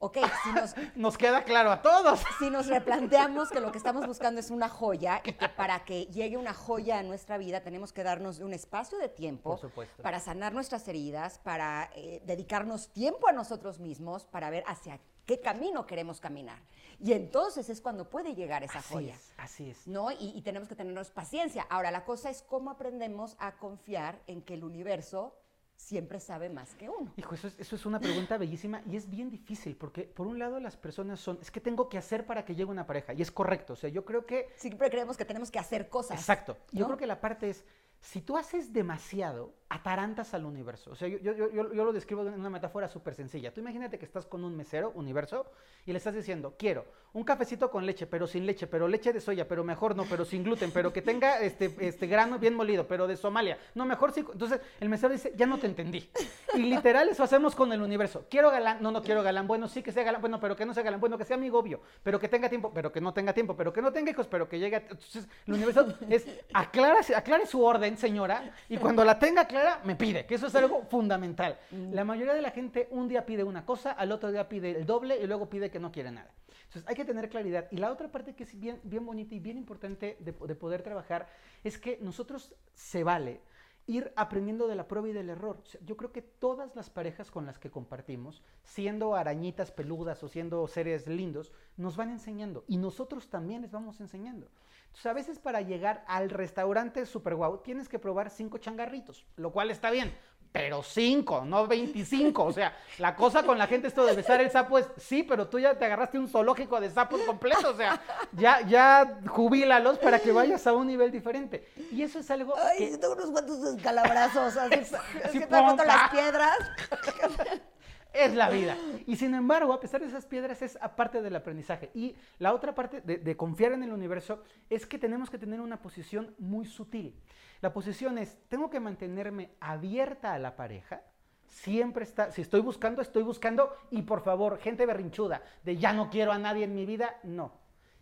Speaker 1: Ok, si nos,
Speaker 2: Nos queda claro a todos.
Speaker 1: si nos replanteamos que lo que estamos buscando es una joya y que para que llegue una joya a nuestra vida tenemos que darnos un espacio de tiempo para sanar nuestras heridas, para eh, dedicarnos tiempo a nosotros mismos, para ver hacia qué camino queremos caminar. Y entonces es cuando puede llegar esa
Speaker 2: Así
Speaker 1: joya.
Speaker 2: es, así es.
Speaker 1: ¿no? Y, y tenemos que tenernos paciencia. Ahora, la cosa es cómo aprendemos a confiar en que el universo siempre sabe más que uno.
Speaker 2: Hijo, eso es, eso es una pregunta bellísima y es bien difícil porque por un lado las personas son, es que tengo que hacer para que llegue una pareja y es correcto, o sea, yo creo que,
Speaker 1: Siempre creemos que tenemos que hacer cosas.
Speaker 2: exacto, yo creo que la parte es, si tú haces demasiado, atarantas al universo, o sea, yo, yo, yo, yo- lo describo en una metáfora súper sencilla, tú imagínate que estás con un mesero, universo, y le estás diciendo, quiero un cafecito con leche, pero sin leche, pero leche de soya, pero mejor no, pero sin gluten, pero que tenga este, este grano bien molido, pero de Somalia, no, mejor sí, entonces el mesero dice, ya no te entendí, y literal eso hacemos con el universo. Quiero galán, no, no quiero galán. Bueno, sí que sea galán, bueno, pero que no sea galán, bueno, que sea amigo obvio, pero que tenga tiempo, pero que no tenga tiempo, pero que no tenga hijos, pero que llegue. a- Entonces, el universo es aclara, aclare su orden, señora, y cuando la tenga clara, me pide, que eso es algo fundamental. La mayoría de la gente un día pide una cosa, al otro día pide el doble y luego pide que no quiere nada. Entonces, hay que tener claridad. Y la otra parte que es bien, bien bonita y bien importante de, de poder trabajar es que nosotros se vale ir aprendiendo de la prueba y del error. O sea, yo creo que todas las parejas con las que compartimos, siendo arañitas peludas o siendo seres lindos, nos van enseñando y nosotros también les vamos enseñando. Entonces, a veces para llegar al restaurante super guau, tienes que probar cinco changarritos, lo cual está bien. Pero cinco, no 25. O sea, la cosa con la gente esto de besar el sapo es, sí, pero tú ya te agarraste un zoológico de sapos completo. O sea, ya, ya jubílalos para que vayas a un nivel diferente. Y eso es algo
Speaker 1: Ay,
Speaker 2: que...
Speaker 1: tengo unos cuantos escalabrazos, así,
Speaker 2: así,
Speaker 1: así te las piedras.
Speaker 2: Es la vida. Y sin embargo, a pesar de esas piedras, es aparte del aprendizaje. Y la otra parte de, confiar en el universo es que tenemos que tener una posición muy sutil. La posición es, tengo que mantenerme abierta a la pareja. Siempre está, si estoy buscando, estoy buscando. Y por favor, gente berrinchuda, de ya no quiero a nadie en mi vida, no.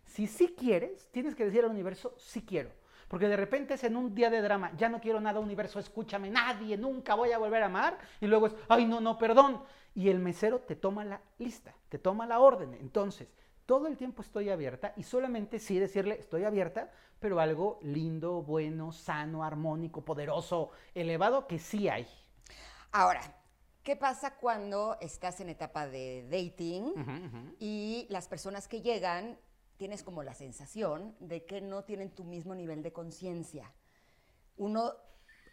Speaker 2: Si sí quieres, tienes que decir al universo, sí quiero. Porque de repente es en un día de drama, ya no quiero nada, universo, escúchame, nadie, nunca voy a volver a amar. Y luego es, ay, no, no, perdón. Y el mesero te toma la lista, te toma la orden. Entonces, todo el tiempo estoy abierta y solamente sí decirle, estoy abierta, pero algo lindo, bueno, sano, armónico, poderoso, elevado, que sí hay.
Speaker 1: Ahora, ¿qué pasa cuando estás en etapa de dating y las personas que llegan tienes como la sensación de que no tienen tu mismo nivel de conciencia? Uno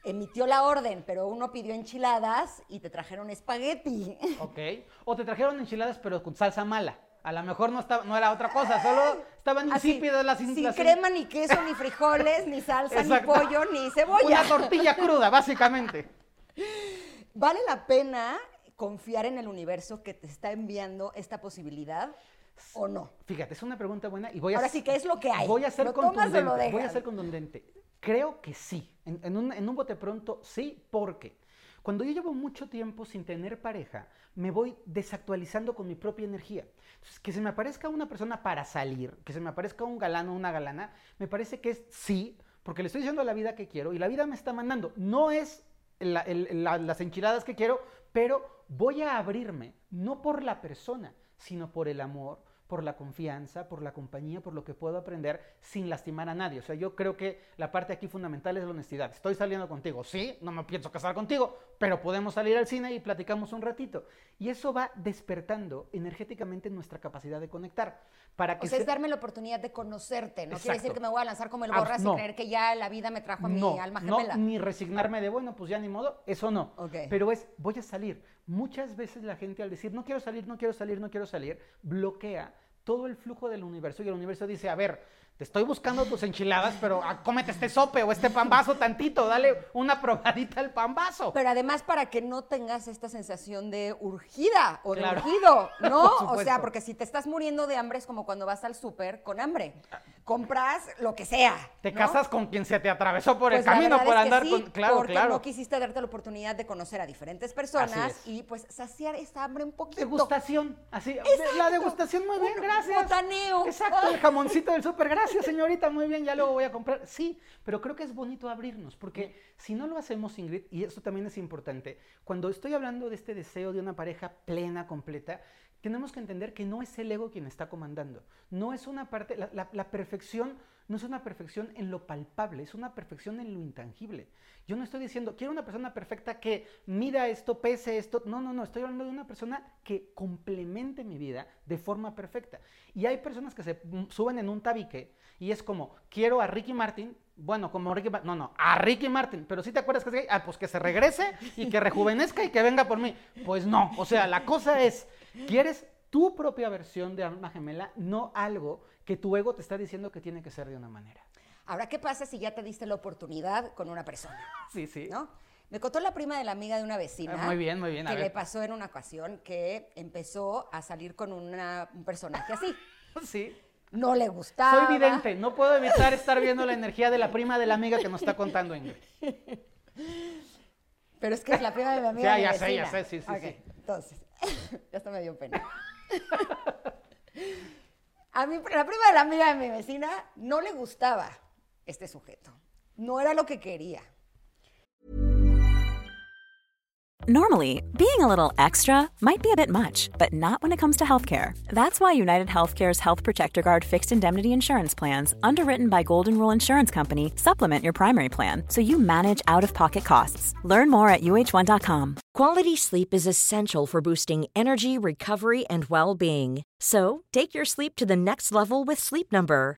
Speaker 1: emitió la orden, pero uno pidió enchiladas y te trajeron espagueti.
Speaker 2: Ok. O te trajeron enchiladas, pero con salsa mala. A lo mejor no, estaba, no era otra cosa, solo estaban insípidas las
Speaker 1: sin
Speaker 2: las-
Speaker 1: crema, ni queso, ni frijoles, ni salsa,
Speaker 2: Exacto.
Speaker 1: ni pollo, ni cebolla.
Speaker 2: Una tortilla cruda, básicamente.
Speaker 1: ¿Vale la pena confiar en el universo que te está enviando esta posibilidad o no?
Speaker 2: Fíjate, es una pregunta buena y voy a
Speaker 1: Ahora sí, ¿qué es lo que hay?
Speaker 2: Voy a ser
Speaker 1: ¿Lo tomas o
Speaker 2: contundente. voy a ser contundente. Creo que sí. En, en un, en un bote pronto, sí, porque cuando yo llevo mucho tiempo sin tener pareja, me voy desactualizando con mi propia energía. Entonces, que se me aparezca una persona para salir, que se me aparezca un galán o una galana, me parece que es sí, porque le estoy diciendo a la vida que quiero y la vida me está mandando. No es la- el- la- las enchiladas que quiero, pero voy a abrirme, no por la persona, sino por el amor, por la confianza, por la compañía, por lo que puedo aprender sin lastimar a nadie. O sea, yo creo que la parte aquí fundamental es la honestidad. Estoy saliendo contigo, sí, no me pienso casar contigo, pero podemos salir al cine y platicamos un ratito. Y eso va despertando energéticamente nuestra capacidad de conectar. Para que
Speaker 1: o sea, es
Speaker 2: se-
Speaker 1: darme la oportunidad de conocerte. No quiere decir
Speaker 2: Exacto.
Speaker 1: que me voy a lanzar como el
Speaker 2: Ah,
Speaker 1: borras
Speaker 2: no.
Speaker 1: y creer que ya la vida me trajo a mi
Speaker 2: no,
Speaker 1: alma
Speaker 2: no,
Speaker 1: gemela.
Speaker 2: ni resignarme de, bueno, pues ya ni modo, eso no.
Speaker 1: Ok.
Speaker 2: Pero es, voy a salir. Muchas veces la gente al decir, no quiero salir, no quiero salir, no quiero salir, bloquea todo el flujo del universo y el universo dice, a ver, te estoy buscando tus enchiladas, pero ah, cómete este sope o este pambazo tantito, dale una probadita al pambazo.
Speaker 1: Pero además para que no tengas esta sensación de urgida o
Speaker 2: Claro.
Speaker 1: de urgido, ¿no? O sea, porque si te estás muriendo de hambre es como cuando vas al súper con hambre. Compras lo que sea.
Speaker 2: Te
Speaker 1: ¿no?
Speaker 2: casas con quien se te atravesó por el
Speaker 1: Pues
Speaker 2: camino por
Speaker 1: es que
Speaker 2: andar
Speaker 1: sí,
Speaker 2: con... Claro,
Speaker 1: porque
Speaker 2: claro.
Speaker 1: no quisiste darte la oportunidad de conocer a diferentes personas y pues saciar esta hambre un poquito.
Speaker 2: Degustación, así.
Speaker 1: Exacto.
Speaker 2: La degustación, muy bien, gracias.
Speaker 1: botaneo.
Speaker 2: Exacto, el jamoncito del súper, gracias señorita, muy bien, ya luego voy a comprar. Sí, pero creo que es bonito abrirnos, porque si no lo hacemos, Ingrid, y esto también es importante, cuando estoy hablando de este deseo de una pareja plena, completa, tenemos que entender que no es el ego quien está comandando, no es una parte, la, perfección no es una perfección en lo palpable, es una perfección en lo intangible. Yo no estoy diciendo, quiero una persona perfecta que mida esto, pese esto. No, no, no, estoy hablando de una persona que complemente mi vida de forma perfecta. Y hay personas que se suben en un tabique y es como, quiero a Ricky Martin, bueno, como Ricky Martin, no, no, a Ricky Martin, pero si te acuerdas que es gay, ah, pues que se regrese y que rejuvenezca y que venga por mí. Pues no, o sea, la cosa es, quieres tu propia versión de alma gemela, no algo que tu ego te está diciendo que tiene que ser de una manera.
Speaker 1: Ahora, ¿qué pasa si ya te diste la oportunidad con una persona?
Speaker 2: Sí, sí.
Speaker 1: ¿no? Me contó la prima de la amiga de una vecina.
Speaker 2: Ah, muy bien, muy bien, a
Speaker 1: Que
Speaker 2: ver.
Speaker 1: le pasó en una ocasión que empezó a salir con una- un personaje así.
Speaker 2: Sí.
Speaker 1: No le gustaba.
Speaker 2: Soy vidente, no puedo evitar estar viendo la energía de la prima de la amiga que nos está contando Ingrid.
Speaker 1: Pero es que es la prima de mi amiga.
Speaker 2: Ya, ya sé, ya sé, sí, sí, sí.
Speaker 1: Entonces, ya hasta me dio pena. A mí, la prima de la amiga de mi vecina no le gustaba este sujeto. No era lo que quería.
Speaker 3: Normally, being a little extra might be a bit much, but not when it comes to healthcare. That's why United Healthcare's Health Protector Guard fixed indemnity insurance plans, underwritten by Golden Rule Insurance Company, supplement your primary plan so you manage out of pocket costs. Learn more at uh1.com.
Speaker 4: Quality sleep is essential for boosting energy, recovery, and well being. So, take your sleep to the next level with Sleep Number.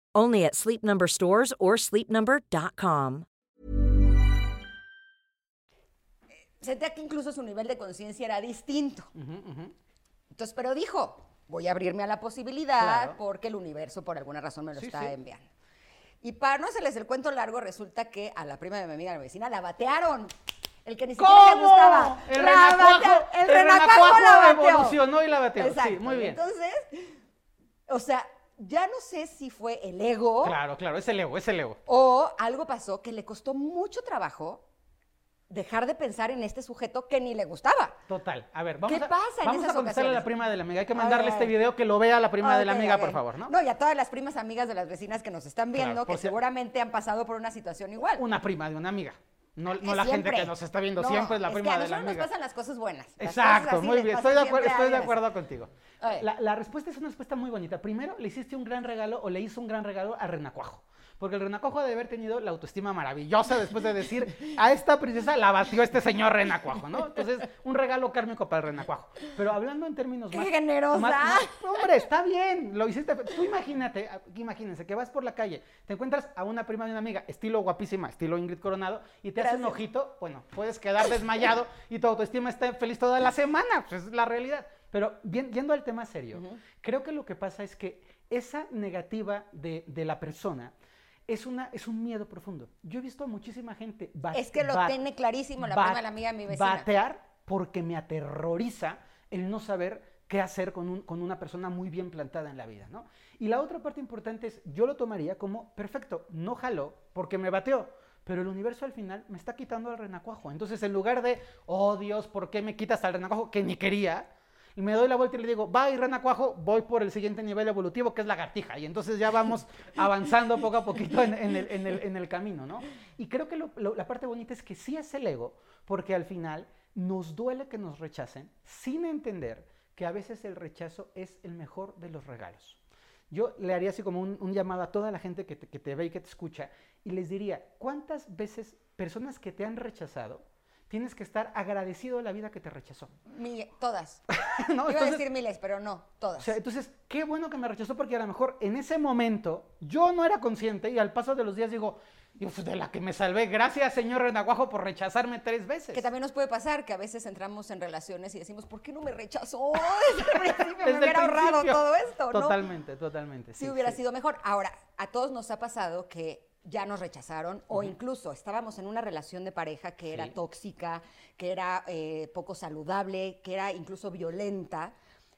Speaker 4: Only at Sleep Number stores or sleepnumber.com.
Speaker 1: Sentía que incluso su nivel de conciencia era distinto. Entonces, pero dijo, voy a abrirme a la posibilidad
Speaker 2: Claro.
Speaker 1: porque el universo por alguna razón me lo
Speaker 2: Sí,
Speaker 1: está
Speaker 2: sí.
Speaker 1: enviando. Y para no hacerles el cuento largo, resulta que a la prima de mi amiga, la vecina, la batearon. El que ni siquiera le gustaba.
Speaker 2: El
Speaker 1: La
Speaker 2: renacuajo, el
Speaker 1: renacuajo
Speaker 2: renacuajo
Speaker 1: la bateó.
Speaker 2: evolucionó y la bateó.
Speaker 1: Exacto.
Speaker 2: Sí, muy bien.
Speaker 1: Entonces, o sea, ya no sé si fue el ego
Speaker 2: Claro, claro, es el ego, es el ego.
Speaker 1: o algo pasó que le costó mucho trabajo dejar de pensar en este sujeto que ni le gustaba.
Speaker 2: Total. A ver, vamos
Speaker 1: ¿Qué
Speaker 2: a,
Speaker 1: pasa en
Speaker 2: vamos
Speaker 1: esas
Speaker 2: a contestarle a la prima de la amiga. Hay que mandarle este video que lo vea la prima de la amiga, por favor, ¿no?
Speaker 1: No, y a todas las primas amigas de las vecinas que nos están viendo,
Speaker 2: Claro,
Speaker 1: que
Speaker 2: si-
Speaker 1: seguramente han pasado por una situación igual.
Speaker 2: Una prima de una amiga. No, no la gente que nos está viendo
Speaker 1: No,
Speaker 2: siempre es la
Speaker 1: es
Speaker 2: prima
Speaker 1: que a
Speaker 2: de la amiga.
Speaker 1: nos pasan las cosas buenas.
Speaker 2: Exacto, muy bien. Estoy de, acuerdo, estoy de acuerdo contigo. La, la respuesta es una respuesta muy bonita. Primero, le hiciste un gran regalo o le hizo un gran regalo a Renacuajo. Porque el Renacuajo ha de haber tenido la autoestima maravillosa después de decir, a esta princesa la batió este señor Renacuajo, ¿no? Entonces, un regalo kármico para el Renacuajo. Pero hablando en términos
Speaker 1: ¡Qué
Speaker 2: más...
Speaker 1: generosa!
Speaker 2: más- más- hombre, está bien, lo hiciste. Tú imagínate, imagínense que vas por la calle, te encuentras a una prima de una amiga, estilo guapísima, estilo Ingrid Coronado, y te hace un ojito, bueno, puedes quedar desmayado y tu autoestima está feliz toda la semana, pues es la realidad. Pero bien, yendo al tema serio, creo que lo que pasa es que esa negativa de, de la persona es, una, es un miedo profundo. Yo he visto a muchísima gente... ba-
Speaker 1: Es que lo tiene clarísimo prima la amiga de mi vecina.
Speaker 2: Batear porque me aterroriza el no saber qué hacer con, un- con una persona muy bien plantada en la vida, ¿no? Y la otra parte importante es, yo lo tomaría como, perfecto, no jaló porque me bateó, pero el universo al final me está quitando al renacuajo. Entonces, en lugar de, oh Dios, ¿por qué me quitas al renacuajo que ni quería? Y me doy la vuelta y le digo, bye renacuajo, voy por el siguiente nivel evolutivo que es lagartija. Y entonces ya vamos avanzando poco a poquito en, en el, en el- en el camino, ¿no? Y creo que lo- lo- la parte bonita es que sí es el ego, porque al final nos duele que nos rechacen sin entender que a veces el rechazo es el mejor de los regalos. Yo le haría así como un, un llamado a toda la gente que te, que te ve y que te escucha y les diría, ¿cuántas veces personas que te han rechazado tienes que estar agradecido de la vida que te rechazó?
Speaker 1: Mi- todas.
Speaker 2: ¿No?
Speaker 1: Iba a decir miles, pero no, todas.
Speaker 2: o sea, entonces, qué bueno que me rechazó porque a lo mejor en ese momento yo no era consciente y al paso de los días digo, "Uf, de la que me salvé, gracias señor Renaguajo por rechazarme tres veces.
Speaker 1: Que también nos puede pasar que a veces entramos en relaciones y decimos, ¿por qué no me rechazó? Desde el principio me
Speaker 2: Desde
Speaker 1: hubiera ahorrado todo esto, ¿no?
Speaker 2: Totalmente, totalmente.
Speaker 1: Sí,
Speaker 2: sí,
Speaker 1: hubiera
Speaker 2: sí.
Speaker 1: sido mejor. Ahora, a todos nos ha pasado que ya nos rechazaron o incluso estábamos en una relación de pareja que era tóxica, que era eh, poco saludable, que era incluso violenta.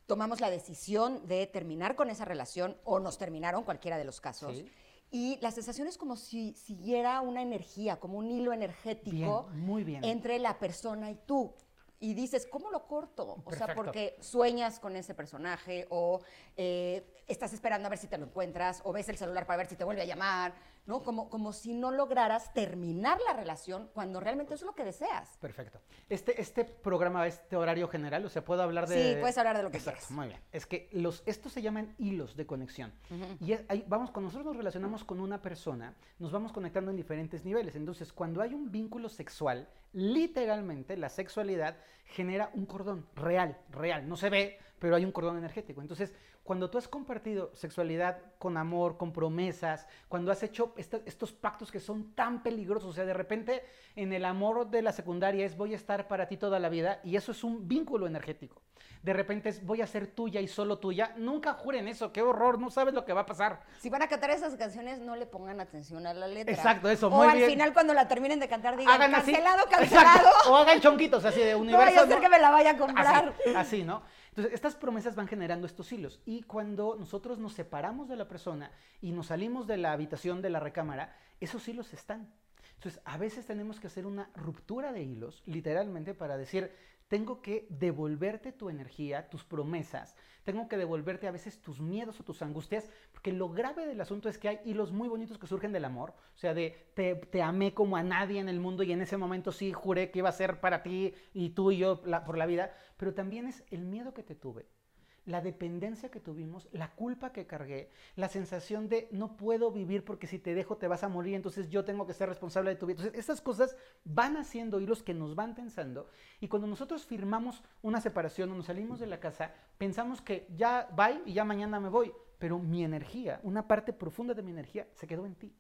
Speaker 1: Tomamos la decisión de terminar con esa relación o nos terminaron, cualquiera de los casos.
Speaker 2: Sí.
Speaker 1: Y la sensación es como si siguiera una energía, como un hilo energético
Speaker 2: Bien, muy bien.
Speaker 1: entre la persona y tú. Y dices, ¿cómo lo corto? O sea, porque sueñas con ese personaje o eh, estás esperando a ver si te lo encuentras o ves el celular para ver si te vuelve a llamar, ¿no? Como, como si no lograras terminar la relación cuando realmente eso es lo que deseas.
Speaker 2: Perfecto. Este, este programa, este horario general, o sea, puedo hablar de...
Speaker 1: Sí, puedes hablar de lo que
Speaker 2: Exacto,
Speaker 1: quieras.
Speaker 2: Muy bien. Es que los, estos se llaman hilos de conexión. Y es- vamos, cuando nosotros nos relacionamos con una persona, nos vamos conectando en diferentes niveles. Entonces, cuando hay un vínculo sexual, literalmente la sexualidad genera un cordón real, real. No se ve, pero hay un cordón energético. Entonces, cuando tú has compartido sexualidad con amor, con promesas, cuando has hecho esta- estos pactos que son tan peligrosos, o sea, de repente en el amor de la secundaria es voy a estar para ti toda la vida y eso es un vínculo energético. De repente es voy a ser tuya y solo tuya. Nunca juren eso, qué horror, no sabes lo que va a pasar.
Speaker 1: Si van a cantar esas canciones, no le pongan atención a la letra.
Speaker 2: Exacto, eso,
Speaker 1: O
Speaker 2: muy
Speaker 1: al
Speaker 2: bien.
Speaker 1: final, cuando la terminen de cantar, digan,
Speaker 2: Hagan así.
Speaker 1: cancelado,
Speaker 2: Exacto.
Speaker 1: cancelado.
Speaker 2: O hagan chonquitos así de
Speaker 1: No
Speaker 2: universo.
Speaker 1: a ser que me la vaya a comprar.
Speaker 2: Así, así, ¿no? Entonces, estas promesas van generando estos hilos. Y cuando nosotros nos separamos de la persona y nos salimos de la habitación, de la recámara, esos hilos están. Entonces, a veces tenemos que hacer una ruptura de hilos, literalmente, para decir, tengo que devolverte tu energía, tus promesas, tengo que devolverte a veces tus miedos o tus angustias, porque lo grave del asunto es que hay hilos muy bonitos que surgen del amor, o sea, de te, amé como a nadie en el mundo y en ese momento sí juré que iba a ser para ti y tú y yo la- por la vida, pero también es el miedo que te tuve, la dependencia que tuvimos, la culpa que cargué, la sensación de no puedo vivir porque si te dejo te vas a morir, entonces yo tengo que ser responsable de tu vida. Entonces, estas cosas van haciendo hilos que nos van tensando y cuando nosotros firmamos una separación o nos salimos de la casa, pensamos que ya bye y ya mañana me voy, pero mi energía, una parte profunda de mi energía se quedó en ti.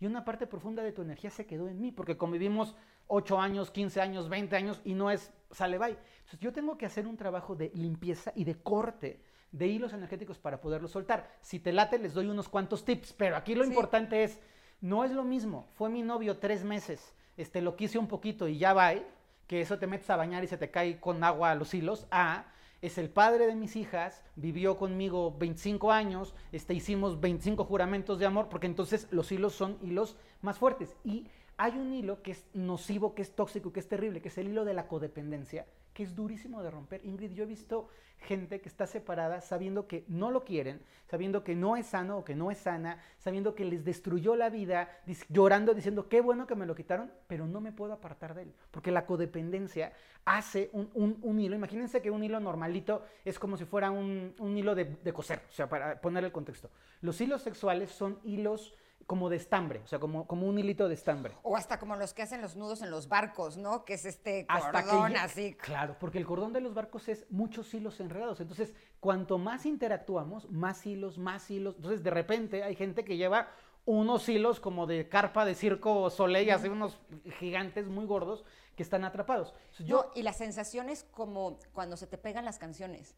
Speaker 2: Y una parte profunda de tu energía se quedó en mí, porque convivimos 8 años, 15 años, 20 años y no es sale bye. Entonces yo tengo que hacer un trabajo de limpieza y de corte de hilos energéticos para poderlos soltar. Si te late, les doy unos cuantos tips, pero aquí lo
Speaker 1: Sí.
Speaker 2: importante es, no es lo mismo, fue mi novio tres meses, este, lo quise un poquito y ya bye, que eso te metes a bañar y se te cae con agua a los hilos, a es el padre de mis hijas, vivió conmigo 25 años, este, hicimos 25 juramentos de amor, porque entonces los hilos son hilos más fuertes. Y hay un hilo que es nocivo, que es tóxico, que es terrible, que es el hilo de la codependencia, que es durísimo de romper. Ingrid, yo he visto gente que está separada sabiendo que no lo quieren, sabiendo que no es sano o que no es sana, sabiendo que les destruyó la vida, llorando, diciendo, qué bueno que me lo quitaron, pero no me puedo apartar de él. Porque la codependencia hace un, hilo. Imagínense que un hilo normalito es como si fuera un, un hilo de, de coser, o sea, para poner el contexto. Los hilos sexuales son hilos como de estambre, o sea, como, como un hilito de estambre.
Speaker 1: O hasta como los que hacen los nudos en los barcos, ¿no? Que es este
Speaker 2: Hasta que
Speaker 1: cordón así.
Speaker 2: Claro, porque el cordón de los barcos es muchos hilos enredados. Entonces, cuanto más interactuamos, más hilos, más hilos. Entonces, de repente hay gente que lleva unos hilos como de carpa de circo Soleil, así unos gigantes muy gordos que están atrapados. Yo,
Speaker 1: No, y la sensación es como cuando se te pegan las canciones.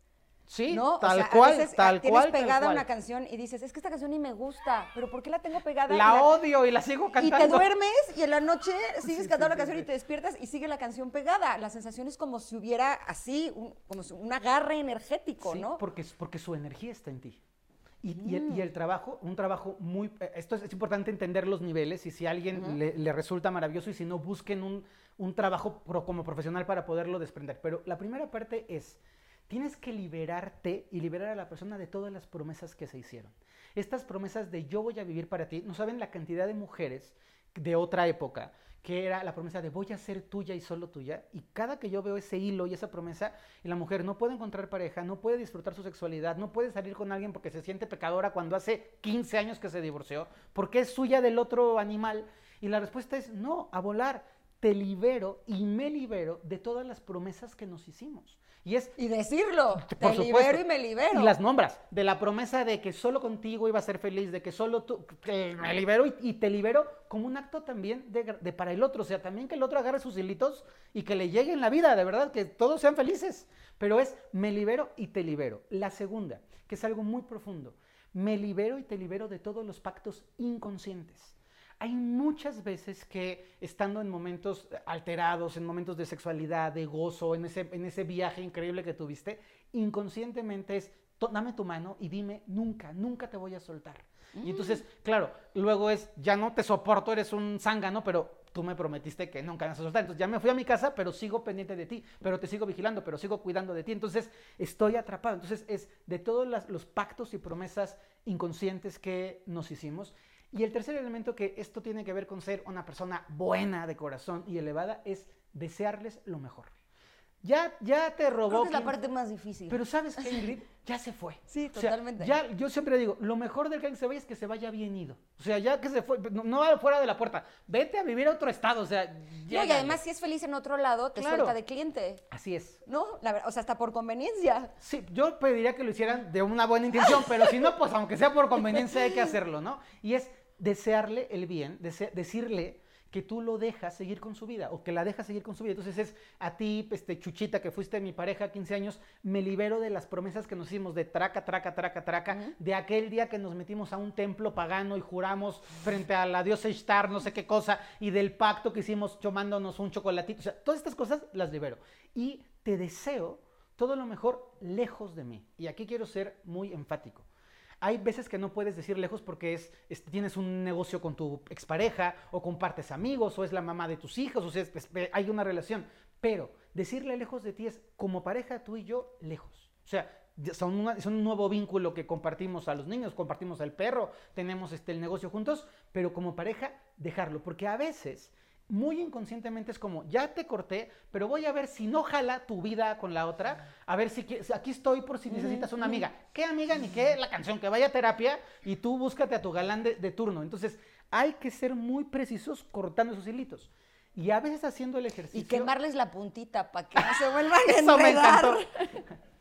Speaker 2: Sí,
Speaker 1: ¿no? O
Speaker 2: tal
Speaker 1: sea, a
Speaker 2: cual,
Speaker 1: veces,
Speaker 2: tal
Speaker 1: tienes
Speaker 2: cual, tal
Speaker 1: pegada
Speaker 2: cual.
Speaker 1: una canción y dices, es que esta canción ni me gusta, pero ¿por qué la tengo pegada? Y
Speaker 2: La odio y la sigo
Speaker 1: Y
Speaker 2: cantando.
Speaker 1: te duermes y en la noche sigues
Speaker 2: Sí,
Speaker 1: cantando
Speaker 2: sí,
Speaker 1: la canción
Speaker 2: sí,
Speaker 1: y te despiertas y sigue la canción pegada. La sensación es como si hubiera así, un, como si un agarre energético, ¿no?
Speaker 2: Porque, porque su energía está en ti. Y, y el, y el trabajo, un trabajo muy... eh, Esto es, es importante entender los niveles y si a alguien le, le resulta maravilloso y si no, busquen un, un trabajo pro- como profesional para poderlo desprender. Pero la primera parte es, tienes que liberarte y liberar a la persona de todas las promesas que se hicieron. Estas promesas de yo voy a vivir para ti, no saben la cantidad de mujeres de otra época que era la promesa de voy a ser tuya y solo tuya. Y cada que yo veo ese hilo y esa promesa, la mujer no puede encontrar pareja, no puede disfrutar su sexualidad, no puede salir con alguien porque se siente pecadora cuando hace 15 años que se divorció, porque es suya del otro animal. Y la respuesta es no, a volar. Te libero y me libero de todas las promesas que nos hicimos. Y es
Speaker 1: Y decirlo,
Speaker 2: por
Speaker 1: te
Speaker 2: supuesto.
Speaker 1: libero y me libero.
Speaker 2: Y las nombras, de la promesa de que solo contigo iba a ser feliz, de que solo tú, que me libero y, y te libero como un acto también de, de para el otro, o sea, también que el otro agarre sus hilitos y que le llegue en la vida, de verdad, que todos sean felices. Pero es, me libero y te libero. La segunda, que es algo muy profundo, me libero y te libero de todos los pactos inconscientes. Hay muchas veces que estando en momentos alterados, en momentos de sexualidad, de gozo, en ese, en ese viaje increíble que tuviste, inconscientemente es, "To- dame tu mano y dime, nunca, nunca te voy a soltar. Y entonces, claro, luego es, ya no te soporto, eres un zángano, pero tú me prometiste que nunca me vas a soltar. Entonces ya me fui a mi casa, pero sigo pendiente de ti, pero te sigo vigilando, pero sigo cuidando de ti. Entonces estoy atrapado. Entonces es de todos las- los pactos y promesas inconscientes que nos hicimos. Y el tercer elemento que esto tiene que ver con ser una persona buena de corazón y elevada es desearles lo mejor. Ya, ya te robó.
Speaker 1: Creo que es la parte más difícil.
Speaker 2: Pero sabes que Ingrid ya se fue.
Speaker 1: Sí,
Speaker 2: O sea,
Speaker 1: totalmente.
Speaker 2: ya, yo siempre digo, lo mejor del que se vaya es que se vaya bien ido. O sea, ya que se fue, no, no fuera de la puerta, vete a vivir a otro estado. O sea,
Speaker 1: No, y además, si es feliz en otro lado, te
Speaker 2: Claro.
Speaker 1: suelta de cliente.
Speaker 2: Así es.
Speaker 1: ¿No? La ver- o sea, hasta por conveniencia.
Speaker 2: Sí, yo pediría que lo hicieran de una buena intención, pero si no, pues aunque sea por conveniencia hay que hacerlo, ¿no? Y es desearle el bien, dese- decirle que tú lo dejas seguir con su vida o que la dejas seguir con su vida. Entonces es a ti, este, Chuchita, que fuiste mi pareja 15 años, me libero de las promesas que nos hicimos de traca, traca, traca, traca, de aquel día que nos metimos a un templo pagano y juramos frente a la diosa Ishtar, no sé qué cosa, y del pacto que hicimos tomándonos un chocolatito. O sea, todas estas cosas las libero. Y te deseo todo lo mejor lejos de mí. Y aquí quiero ser muy enfático. Hay veces que no puedes decir lejos porque es, es- tienes un negocio con tu expareja o compartes amigos o es la mamá de tus hijos, o sea, es- es- hay una relación. Pero decirle lejos de ti es como pareja tú y yo lejos. O sea, son, son un nuevo vínculo que compartimos a los niños, compartimos al perro, tenemos este, el negocio juntos, pero como pareja dejarlo. Porque a veces muy inconscientemente es como, ya te corté, pero voy a ver si no jala tu vida con la otra, a ver si, aquí estoy por si necesitas una amiga. ¿Qué amiga ni qué? La canción, que vaya a terapia y tú búscate a tu galán de, de turno. Entonces, hay que ser muy precisos cortando esos hilitos. Y a veces haciendo el ejercicio...
Speaker 1: Y quemarles la puntita para que no se vuelvan a
Speaker 2: Eso me
Speaker 1: enredar.
Speaker 2: encantó.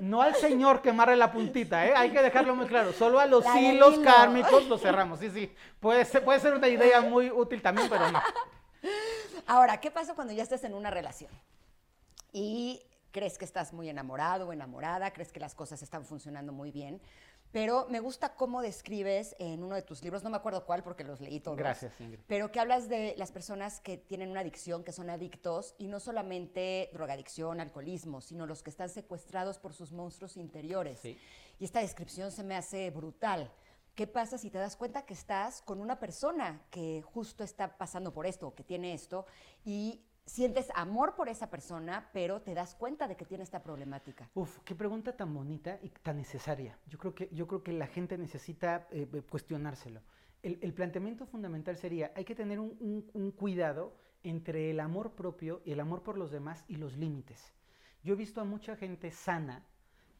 Speaker 2: No al señor quemarle la puntita, ¿eh? hay que dejarlo muy claro. Solo a los
Speaker 1: La
Speaker 2: hilos
Speaker 1: hilo.
Speaker 2: kármicos los cerramos. Sí, sí. Puede ser, puede ser una idea muy útil también, pero no.
Speaker 1: Ahora, ¿qué pasa cuando ya estás en una relación? Y crees que estás muy enamorado o enamorada, crees que las cosas están funcionando muy bien, pero me gusta cómo describes en uno de tus libros, no me acuerdo cuál porque los leí todos.
Speaker 2: Gracias, Ingrid.
Speaker 1: Pero que hablas de las personas que tienen una adicción, que son adictos, y no solamente drogadicción, alcoholismo, sino los que están secuestrados por sus monstruos interiores.
Speaker 2: Sí.
Speaker 1: Y esta descripción se me hace brutal. ¿Qué pasa si te das cuenta que estás con una persona que justo está pasando por esto, que tiene esto, y sientes amor por esa persona, pero te das cuenta de que tiene esta problemática?
Speaker 2: Uf, qué pregunta tan bonita y tan necesaria. Yo creo que, yo creo que la gente necesita eh, eh, cuestionárselo. El, el planteamiento fundamental sería, hay que tener un, un- un cuidado entre el amor propio y el amor por los demás y los límites. Yo he visto a mucha gente sana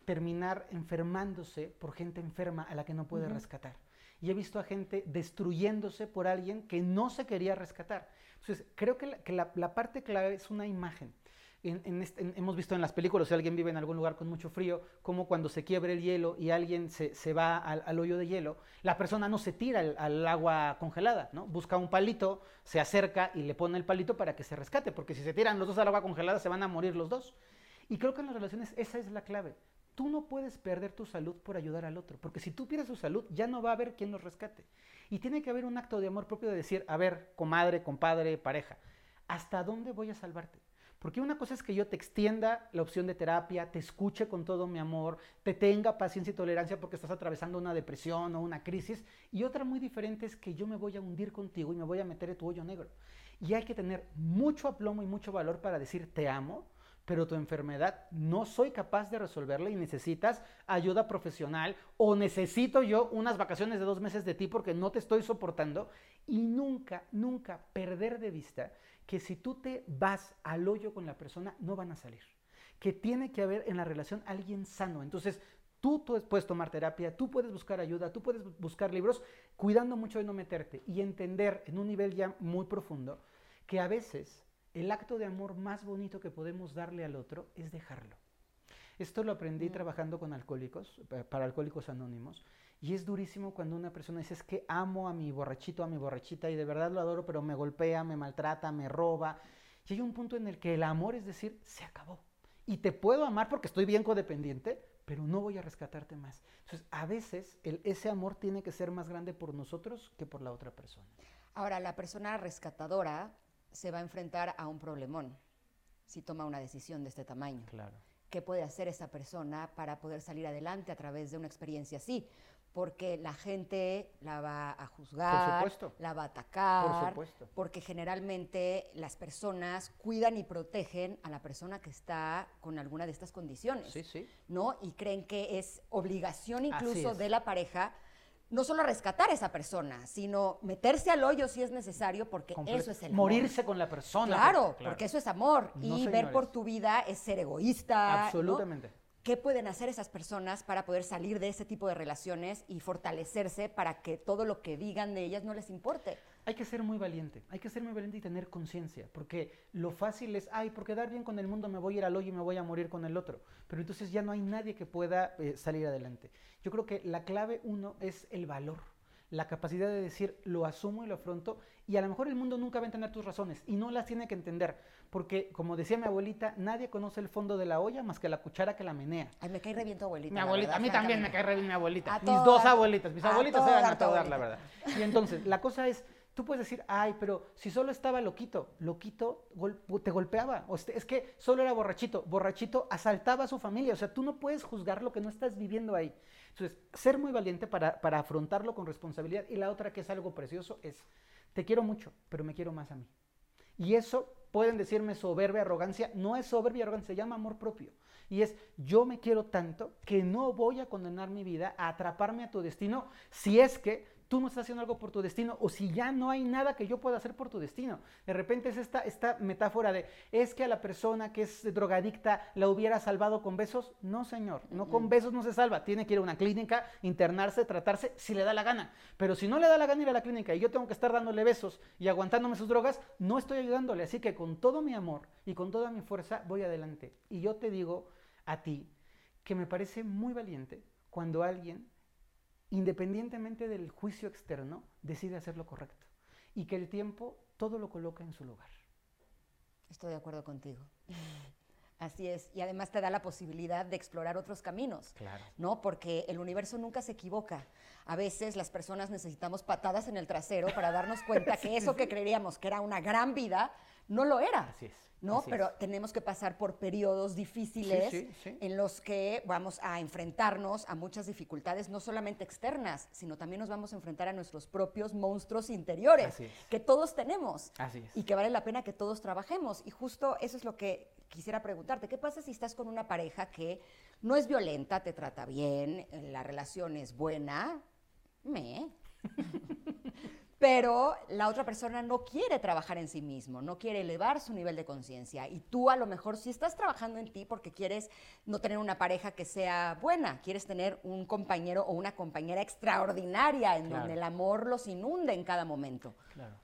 Speaker 2: terminar enfermándose por gente enferma a la que no puede rescatar. Y he visto a gente destruyéndose por alguien que no se quería rescatar. Entonces, creo que la, parte clave es una imagen. En- en en- hemos visto en las películas, si alguien vive en algún lugar con mucho frío, como cuando se quiebra el hielo y alguien se, va al, al hoyo de hielo, la persona no se tira al, al agua congelada, ¿no? Busca un palito, se acerca y le pone el palito para que se rescate, porque si se tiran los dos al agua congelada se van a morir los dos. Y creo que en las relaciones esa es la clave. Tú no puedes perder tu salud por ayudar al otro, porque si tú pierdes tu salud, ya no va a haber quien los rescate. Y tiene que haber un acto de amor propio de decir, a ver, comadre, compadre, pareja, ¿hasta dónde voy a salvarte? Porque una cosa es que yo te extienda la opción de terapia, te escuche con todo mi amor, te tenga paciencia y tolerancia porque estás atravesando una depresión o una crisis. Y otra muy diferente es que yo me voy a hundir contigo y me voy a meter en tu hoyo negro. Y hay que tener mucho aplomo y mucho valor para decir te amo, pero tu enfermedad no soy capaz de resolverla y necesitas ayuda profesional o necesito yo unas vacaciones de dos meses de ti porque no te estoy soportando. Y nunca, nunca perder de vista que si tú te vas al hoyo con la persona, no van a salir. Que tiene que haber en la relación alguien sano. Entonces, tú, tú puedes tomar terapia, tú puedes buscar ayuda, tú puedes buscar libros, cuidando mucho de no meterte y entender en un nivel ya muy profundo que a veces el acto de amor más bonito que podemos darle al otro es dejarlo. Esto lo aprendí trabajando con alcohólicos, para alcohólicos anónimos, y es durísimo cuando una persona dice, es que amo a mi borrachito, a mi borrachita, y de verdad lo adoro, pero me golpea, me maltrata, me roba. Y hay un punto en el que el amor es decir, se acabó. Y te puedo amar porque estoy bien codependiente, pero no voy a rescatarte más. Entonces, a veces ese amor tiene que ser más grande por nosotros que por la otra persona.
Speaker 1: Ahora, la persona rescatadora se va a enfrentar a un problemón si toma una decisión de este tamaño.
Speaker 2: Claro.
Speaker 1: ¿Qué puede hacer esa persona para poder salir adelante a través de una experiencia así? porque la gente la va a juzgar, la va a atacar, porque generalmente las personas cuidan y protegen a la persona que está con alguna de estas condiciones, ¿no? Y creen que es obligación incluso de la pareja no solo rescatar a esa persona, sino meterse al hoyo si es necesario, porque eso es el
Speaker 2: amor. Morirse con la persona.
Speaker 1: Claro, porque eso es amor. y ver por tu vida es ser egoísta.
Speaker 2: Absolutamente.
Speaker 1: ¿Qué pueden hacer esas personas para poder salir de ese tipo de relaciones y fortalecerse para que todo lo que digan de ellas no les importe?
Speaker 2: Hay que ser muy valiente, hay que ser muy valiente y tener conciencia, porque lo fácil es, ay, por quedar bien con el mundo me voy a ir al hoyo y me voy a morir con el otro, pero entonces ya no hay nadie que pueda eh, salir adelante. Yo creo que la clave uno es el valor la capacidad de decir lo asumo y lo afronto y a lo mejor el mundo nunca va a entender tus razones y no las tiene que entender porque como decía mi abuelita nadie conoce el fondo de la olla más que la cuchara que la menea
Speaker 1: ay me cae re bien tu abuelita
Speaker 2: mi abuelita a mí también me cae re bien mi abuelita. Mis dos abuelitas mis abuelitas eran a la verdad. Y entonces la cosa es Tú puedes decir, ay, pero si solo estaba loquito, loquito te golpeaba. O es que solo era borrachito, borrachito asaltaba a su familia. O sea, tú no puedes juzgar lo que no estás viviendo ahí. Entonces, ser muy valiente para, para afrontarlo con responsabilidad. Y la otra que es algo precioso es, te quiero mucho, pero me quiero más a mí. Y eso pueden decirme soberbia, arrogancia. No es soberbia, arrogancia, se llama amor propio. Y es, yo me quiero tanto que no voy a condenar mi vida a atraparme a tu destino si es que tú no estás haciendo algo por tu destino o si ya no hay nada que yo pueda hacer por tu destino. De repente es esta, esta metáfora de, es que a la persona que es drogadicta la hubiera salvado con besos. No, señor, no con besos no se salva. Tiene que ir a una clínica, internarse, tratarse, si le da la gana. Pero si no le da la gana ir a la clínica y yo tengo que estar dándole besos y aguantándome sus drogas, no estoy ayudándole. Así que con todo mi amor y con toda mi fuerza voy adelante. Y yo te digo a ti que me parece muy valiente cuando alguien independientemente del juicio externo, decide hacer lo correcto y que el tiempo todo lo coloca en su lugar.
Speaker 1: Estoy de acuerdo contigo. Así es, y además te da la posibilidad de explorar otros caminos,
Speaker 2: claro.
Speaker 1: ¿no? Porque el universo nunca se equivoca. A veces las personas necesitamos patadas en el trasero para darnos cuenta que eso que creíamos que era una gran vida no lo era.
Speaker 2: Así es.
Speaker 1: ¿no? Pero tenemos que pasar por periodos difíciles en los que vamos a enfrentarnos a muchas dificultades, no solamente externas, sino también nos vamos a enfrentar a nuestros propios monstruos interiores, que todos tenemos y que vale la pena que todos trabajemos. Y justo eso es lo que quisiera preguntarte. ¿Qué pasa si estás con una pareja que no es violenta, te trata bien, la relación es buena? Me. pero la otra persona no quiere trabajar en sí mismo, no quiere elevar su nivel de conciencia. Y tú a lo mejor sí estás trabajando en ti porque quieres no tener una pareja que sea buena, quieres tener un compañero o una compañera extraordinaria en donde el amor los inunde en cada momento.
Speaker 2: Claro.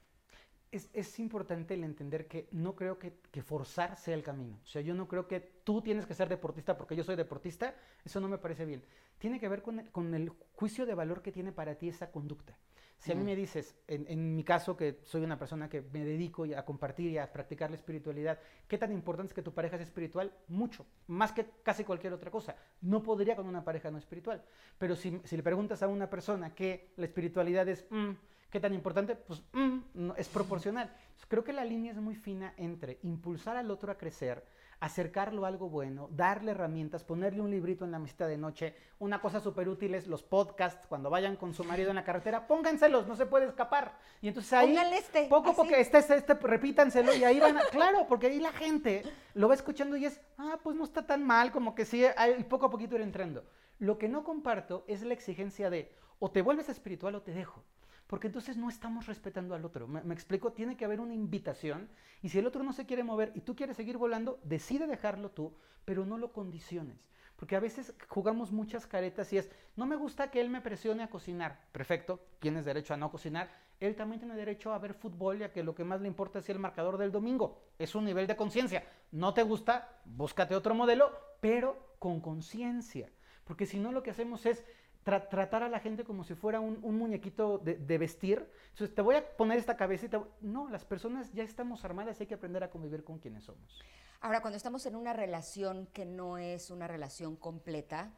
Speaker 2: Es, importante el entender que no creo que, forzar sea el camino. O sea, yo no creo que tú tienes que ser deportista porque yo soy deportista. Eso no me parece bien. Tiene que ver con el juicio de valor que tiene para ti esa conducta. Si a mí me dices, en, en mi caso, que soy una persona que me dedico a compartir y a practicar la espiritualidad, ¿qué tan importante es que tu pareja sea espiritual? Mucho, más que casi cualquier otra cosa. No podría con una pareja no espiritual. Pero si, si le preguntas a una persona que la espiritualidad es, mm, ¿qué tan importante? Pues mm, no, es proporcional. Entonces, creo que la línea es muy fina entre impulsar al otro a crecer, acercarlo a algo bueno, darle herramientas, ponerle un librito en la mesita de noche. Una cosa súper útil es los podcasts, cuando vayan con su marido en la carretera, pónganselos, no se puede escapar. Y entonces ahí,
Speaker 1: este,
Speaker 2: poco a poco, este, este, este, repítanselo y ahí van, a- claro, porque ahí la gente lo va escuchando y es, ah, pues no está tan mal, como que sí, ahí poco a poquito ir entrando. Lo que no comparto es la exigencia de, o te vuelves espiritual o te dejo. Porque entonces no estamos respetando al otro. Me, me explico, tiene que haber una invitación y si el otro no se quiere mover y tú quieres seguir volando, decide dejarlo tú, pero no lo condiciones. Porque a veces jugamos muchas caretas y es, no me gusta que él me presione a cocinar. Perfecto, tienes derecho a no cocinar. Él también tiene derecho a ver fútbol y a que lo que más le importa es el marcador del domingo. Es un nivel de conciencia. No te gusta, búscate otro modelo, pero con conciencia. Porque si no lo que hacemos es tra- tratar a la gente como si fuera un, un muñequito de, de vestir. Entonces, te voy a poner esta cabecita. No, las personas ya estamos armadas y hay que aprender a convivir con quienes somos.
Speaker 1: Ahora, cuando estamos en una relación que no es una relación completa,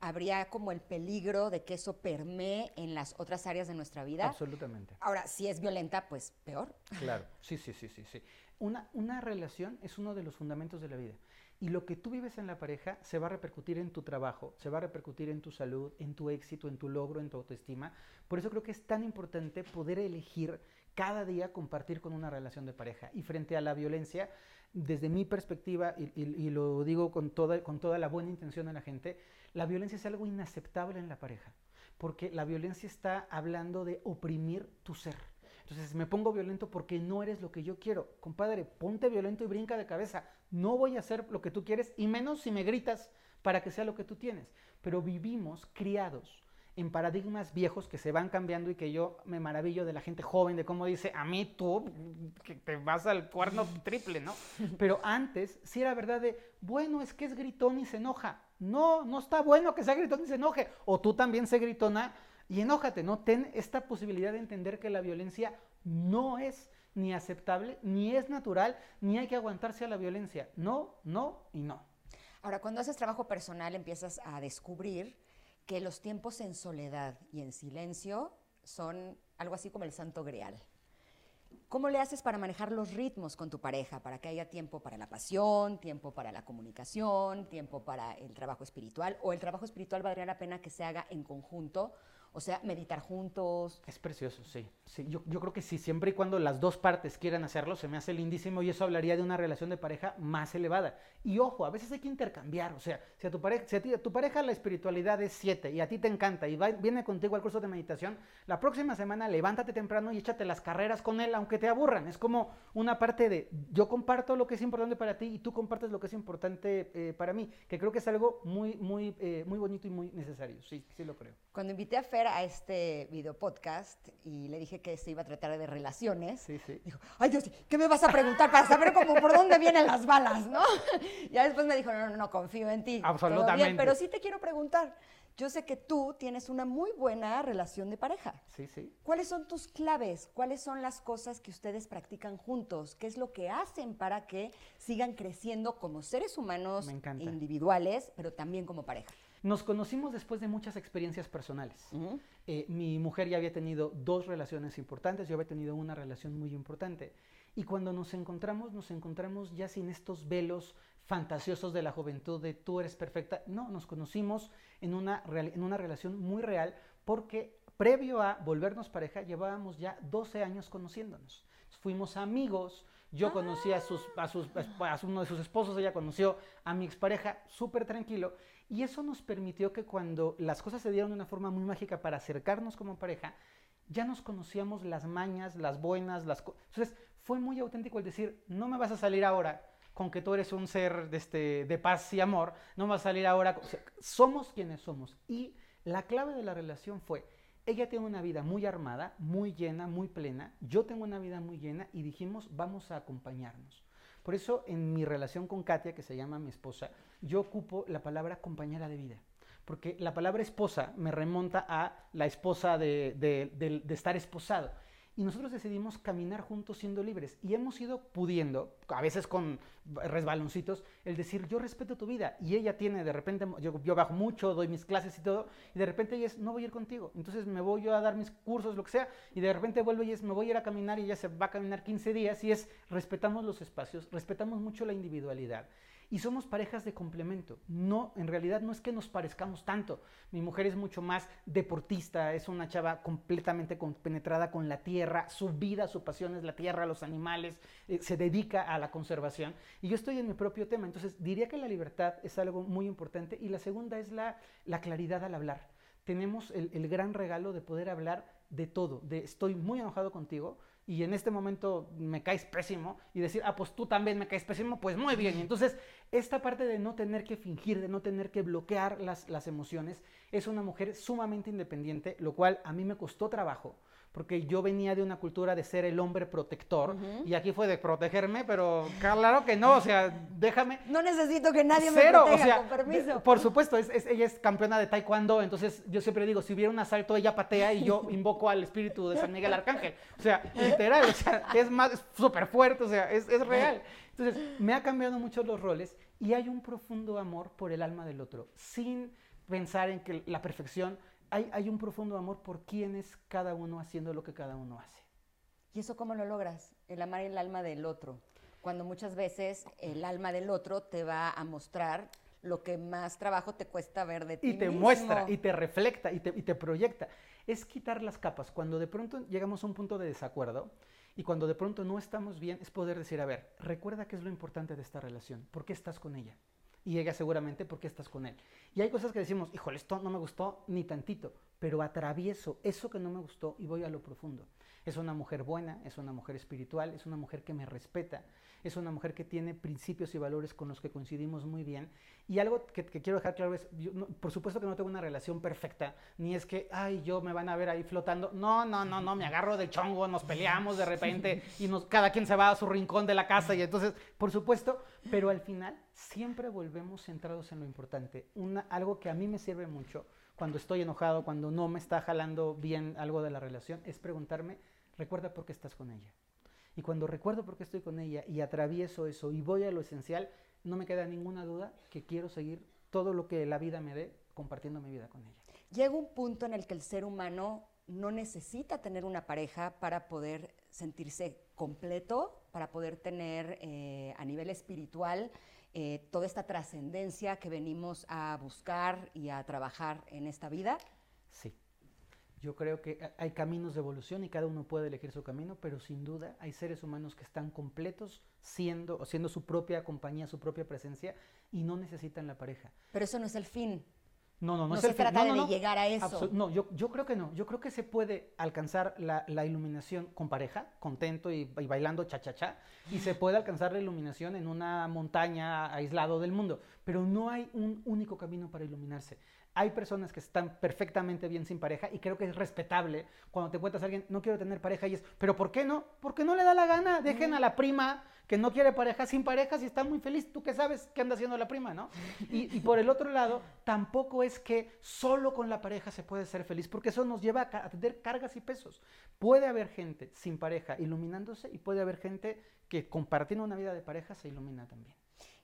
Speaker 1: habría como el peligro de que eso permee en las otras áreas de nuestra vida.
Speaker 2: Absolutamente.
Speaker 1: Ahora, si es violenta, pues peor.
Speaker 2: Claro, sí, sí, sí, sí, sí. Una, una relación es uno de los fundamentos de la vida. Y lo que tú vives en la pareja se va a repercutir en tu trabajo, se va a repercutir en tu salud, en tu éxito, en tu logro, en tu autoestima. Por eso creo que es tan importante poder elegir cada día compartir con una relación de pareja. Y frente a la violencia, desde mi perspectiva, y, lo digo con toda, con toda la buena intención de la gente, la violencia es algo inaceptable en la pareja. Porque la violencia está hablando de oprimir tu ser. Entonces me pongo violento porque no eres lo que yo quiero. Compadre, ponte violento y brinca de cabeza. No voy a hacer lo que tú quieres y menos si me gritas para que sea lo que tú tienes. Pero vivimos criados en paradigmas viejos que se van cambiando y que yo me maravillo de la gente joven, de cómo dice, a mí tú, que te vas al cuerno triple, ¿no? Pero antes sí era verdad de, bueno, es que es gritón y se enoja. No, no está bueno que sea gritón y se enoje. O tú también se gritona y enójate, ¿no? Ten esta posibilidad de entender que la violencia no es ni aceptable, ni es natural, ni hay que aguantarse a la violencia. No, no y no.
Speaker 1: Ahora, cuando haces trabajo personal, empiezas a descubrir que los tiempos en soledad y en silencio son algo así como el santo grial. ¿Cómo le haces para manejar los ritmos con tu pareja? Para que haya tiempo para la pasión, tiempo para la comunicación, tiempo para el trabajo espiritual. ¿O el trabajo espiritual valdría la pena que se haga en conjunto? O sea, meditar juntos.
Speaker 2: Es precioso, sí. sí yo, yo creo que sí, siempre y cuando las dos partes quieran hacerlo, se me hace lindísimo y eso hablaría de una relación de pareja más elevada. Y ojo, a veces hay que intercambiar, o sea, si a tu pareja, si a ti- a tu pareja la espiritualidad es 7 y a ti te encanta y va- viene contigo al curso de meditación, la próxima semana levántate temprano y échate las carreras con él, aunque te aburran. Es como una parte de yo comparto lo que es importante para ti y tú compartes lo que es importante eh, para mí, que creo que es algo muy, muy, eh, muy bonito y muy necesario. Sí, sí lo creo.
Speaker 1: Cuando invité a Fer a este video podcast y le dije que se iba a tratar de relaciones,
Speaker 2: Sí, sí.
Speaker 1: dijo, ay Dios, ¿qué me vas a preguntar para saber cómo por dónde vienen las balas, no? Ya después me dijo, no, no, no, confío en ti. bien,
Speaker 2: Absolutamente.
Speaker 1: pero sí te quiero preguntar, yo sé que tú tienes una muy buena relación de pareja.
Speaker 2: Sí, sí.
Speaker 1: ¿Cuáles son tus claves? ¿Cuáles son las cosas que ustedes practican juntos? ¿Qué es lo que hacen para que sigan creciendo como seres humanos individuales, pero también como pareja?
Speaker 2: Nos conocimos después de muchas experiencias personales. Eh, mi mujer ya había tenido dos relaciones importantes, yo había tenido una relación muy importante. Y cuando nos encontramos, nos encontramos ya sin estos velos fantasiosos de la juventud de tú eres perfecta. No, nos conocimos en una, real- en una relación muy real porque previo a volvernos pareja llevábamos ya 12 años conociéndonos. Fuimos amigos, yo conocí a, sus, a, sus, a uno de sus esposos, ella conoció a mi expareja, súper tranquilo. Y eso nos permitió que cuando las cosas se dieron de una forma muy mágica para acercarnos como pareja, ya nos conocíamos las mañas, las buenas, las... co- Entonces fue muy auténtico el decir, no me vas a salir ahora con que tú eres un ser de, este, de paz y amor, no me vas a salir ahora... somos quienes somos. Y la clave de la relación fue, ella tiene una vida muy armada, muy llena, muy plena, yo tengo una vida muy llena y dijimos, vamos a acompañarnos. Por eso en mi relación con Katia, que se llama mi esposa, yo ocupo la palabra compañera de vida. porque la palabra esposa me remonta a la esposa de, de- estar esposado. Y nosotros decidimos caminar juntos siendo libres. Y hemos ido pudiendo, a veces con resbaloncitos, el decir, yo respeto tu vida. Y ella tiene, de repente, yo, yo bajo mucho, doy mis clases y todo, y de repente ella es, no voy a ir contigo. Entonces me voy yo a dar mis cursos, lo que sea, y de repente vuelve y es, me voy a ir a caminar y ella se va a caminar 15 días. Y es, respetamos los espacios, respetamos mucho la individualidad. Y somos parejas de complemento. No, en realidad no es que nos parezcamos tanto. Mi mujer es mucho más deportista, es una chava completamente compenetrada con la tierra, su vida, su pasión es la tierra, los animales, eh, se dedica a la conservación. Y yo estoy en mi propio tema. Entonces diría que la libertad es algo muy importante. Y la segunda es la, la claridad al hablar. Tenemos el, el gran regalo de poder hablar de todo, de estoy muy enojado contigo, y en este momento me caes pésimo y decir, ah, pues tú también me caes pésimo, pues muy bien. Y entonces, esta parte de no tener que fingir, de no tener que bloquear las, las emociones, es una mujer sumamente independiente, lo cual a mí me costó trabajo, porque yo venía de una cultura de ser el hombre protector, y aquí fue de protegerme, pero claro que no, o sea, déjame,
Speaker 1: No necesito que nadie
Speaker 2: Cero,
Speaker 1: me proteja,
Speaker 2: o sea,
Speaker 1: con permiso.
Speaker 2: por supuesto, es, es- ella es campeona de taekwondo, entonces yo siempre digo, si hubiera un asalto, ella patea y yo invoco al espíritu de San Miguel Arcángel. O sea, literal, o sea, es más, súper fuerte, o sea, es, es real. Entonces, me ha cambiado mucho los roles y hay un profundo amor por el alma del otro, sin pensar en que la perfección, hay, hay un profundo amor por quién es cada uno haciendo lo que cada uno hace.
Speaker 1: ¿Y eso cómo lo logras? El amar el alma del otro. Cuando muchas veces el alma del otro te va a mostrar lo que más trabajo te cuesta ver de ti
Speaker 2: y te
Speaker 1: mismo.
Speaker 2: muestra y te refleja y te, y te proyecta. Es quitar las capas. Cuando de pronto llegamos a un punto de desacuerdo y cuando de pronto no estamos bien, es poder decir, a ver, recuerda qué es lo importante de esta relación, por qué estás con ella. Y ella seguramente por qué estás con él. Y hay cosas que decimos, híjole, esto no me gustó ni tantito, pero atravieso eso que no me gustó y voy a lo profundo. Es una mujer buena, es una mujer espiritual, es una mujer que me respeta, es una mujer que tiene principios y valores con los que coincidimos muy bien. Y algo que, quiero dejar claro es, yo por supuesto que no tengo una relación perfecta, ni es que, ay, yo me van a ver ahí flotando. No, no, no, no, me agarro del chongo, nos peleamos de repente y nos, cada quien se va a su rincón de la casa y entonces, por supuesto, pero al final siempre volvemos centrados en lo importante. Algo que a mí me sirve mucho cuando estoy enojado, cuando no me está jalando bien algo de la relación, es preguntarme, recuerda por qué estás con ella. Y cuando recuerdo por qué estoy con ella y atravieso eso y voy a lo esencial, no me queda ninguna duda que quiero seguir todo lo que la vida me dé compartiendo mi vida con ella.
Speaker 1: Llega un punto en el que el ser humano no necesita tener una pareja para poder sentirse completo, para poder tener eh, a nivel espiritual eh, toda esta trascendencia que venimos a buscar y a trabajar en esta vida.
Speaker 2: Sí. Yo creo que ha- hay caminos de evolución y cada uno puede elegir su camino, pero sin duda hay seres humanos que están completos siendo, o siendo su propia compañía, su propia presencia y no necesitan la pareja.
Speaker 1: Pero eso no es el fin.
Speaker 2: No, no, no,
Speaker 1: No
Speaker 2: es
Speaker 1: se
Speaker 2: el fin. No,
Speaker 1: de
Speaker 2: no, no.
Speaker 1: llegar a eso.
Speaker 2: Absol- no, yo, yo creo que no. Yo creo que se puede alcanzar la, la iluminación con pareja, contento y, y bailando cha-cha-cha, y se puede alcanzar la iluminación en una montaña aislado del mundo, pero no hay un único camino para iluminarse. Hay personas que están perfectamente bien sin pareja y creo que es respetable cuando te encuentras a alguien, no quiero tener pareja y es, pero ¿por qué no? Porque no le da la gana, dejen a la prima que no quiere pareja sin pareja si está muy feliz, tú qué sabes qué anda haciendo la prima, ¿no? Y, y por el otro lado, tampoco es que solo con la pareja se puede ser feliz, porque eso nos lleva a, a tener cargas y pesos. Puede haber gente sin pareja iluminándose y puede haber gente que compartiendo una vida de pareja se ilumina también.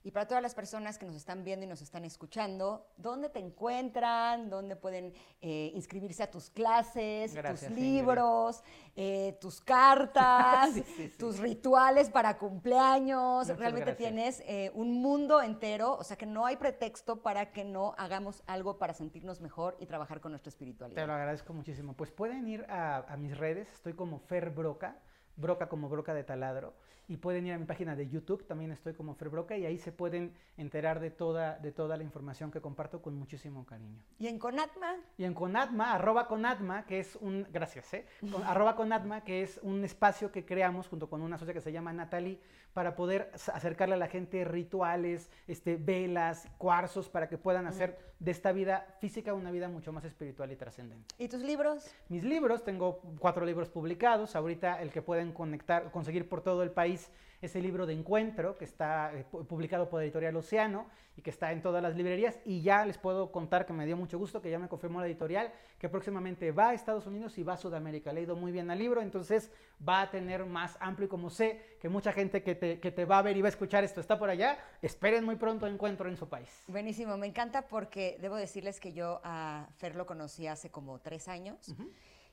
Speaker 1: Y para todas las personas que nos están viendo y nos están escuchando, ¿dónde te encuentran? ¿Dónde pueden eh, inscribirse a tus clases,
Speaker 2: Gracias,
Speaker 1: tus libros, eh, tus cartas,
Speaker 2: Sí, sí, sí.
Speaker 1: tus rituales para cumpleaños?
Speaker 2: Muchas
Speaker 1: Realmente
Speaker 2: gracias.
Speaker 1: tienes eh, un mundo entero, o sea que no hay pretexto para que no hagamos algo para sentirnos mejor y trabajar con nuestra
Speaker 2: Te lo
Speaker 1: espiritualidad.
Speaker 2: agradezco muchísimo. Pues pueden ir a, a mis redes, estoy como Fer Broca, Broca como Broca de Taladro, y pueden ir a mi página de YouTube, también estoy como Fer Broca, y ahí se pueden enterar de toda, de toda la información que comparto con muchísimo cariño.
Speaker 1: ¿Y en Conatma?
Speaker 2: Y en Conatma, arroba Conatma, que es un, gracias, ¿eh? Con- arroba Conatma, que es un espacio que creamos junto con una socia que se llama Natalie, para poder acercarle a la gente rituales, este, velas, cuarzos, para que puedan hacer de esta vida física una vida mucho más espiritual y trascendente.
Speaker 1: ¿Y tus libros?
Speaker 2: Mis libros, tengo cuatro libros publicados. Ahorita el que pueden conectar, conseguir por todo el país ese libro de encuentro que está eh, publicado por Editorial Océano y que está en todas las librerías. Y ya les puedo contar que me dio mucho gusto, que ya me confirmó la editorial, que próximamente va a Estados Unidos y va a Sudamérica. Le he ido muy bien al libro, entonces va a tener más amplio. Y como sé que mucha gente que te, que te va a ver y va a escuchar esto está por allá, esperen muy pronto encuentro en su país.
Speaker 1: Buenísimo, me encanta porque debo decirles que yo a Fer lo conocí hace como tres años.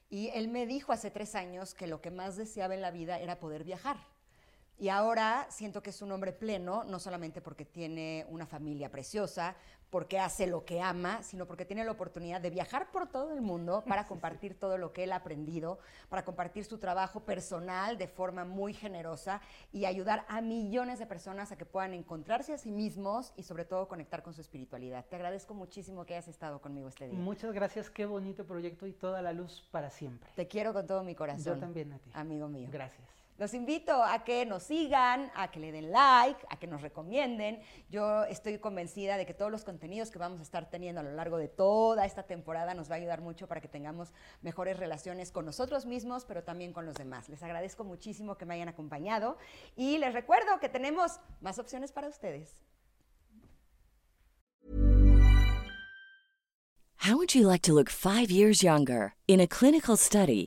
Speaker 1: Y él me dijo hace tres años que lo que más deseaba en la vida era poder viajar. Y ahora siento que es un hombre pleno, no solamente porque tiene una familia preciosa, porque hace lo que ama, sino porque tiene la oportunidad de viajar por todo el mundo para compartir todo lo que él ha aprendido, para compartir su trabajo personal de forma muy generosa y ayudar a millones de personas a que puedan encontrarse a sí mismos y sobre todo conectar con su espiritualidad. Te agradezco muchísimo que hayas estado conmigo este día.
Speaker 2: Muchas gracias, qué bonito proyecto y toda la luz para siempre.
Speaker 1: Te quiero con todo mi corazón.
Speaker 2: Yo también a ti.
Speaker 1: Amigo mío.
Speaker 2: Gracias.
Speaker 1: Los invito a que nos sigan, a que le den like, a que nos recomienden. Yo estoy convencida de que todos los contenidos que vamos a estar teniendo a lo largo de toda esta temporada nos va a ayudar mucho para que tengamos mejores relaciones con nosotros mismos, pero también con los demás. Les agradezco muchísimo que me hayan acompañado y les recuerdo que tenemos más opciones para ustedes.
Speaker 5: How would you like to look five years younger? In a clinical study,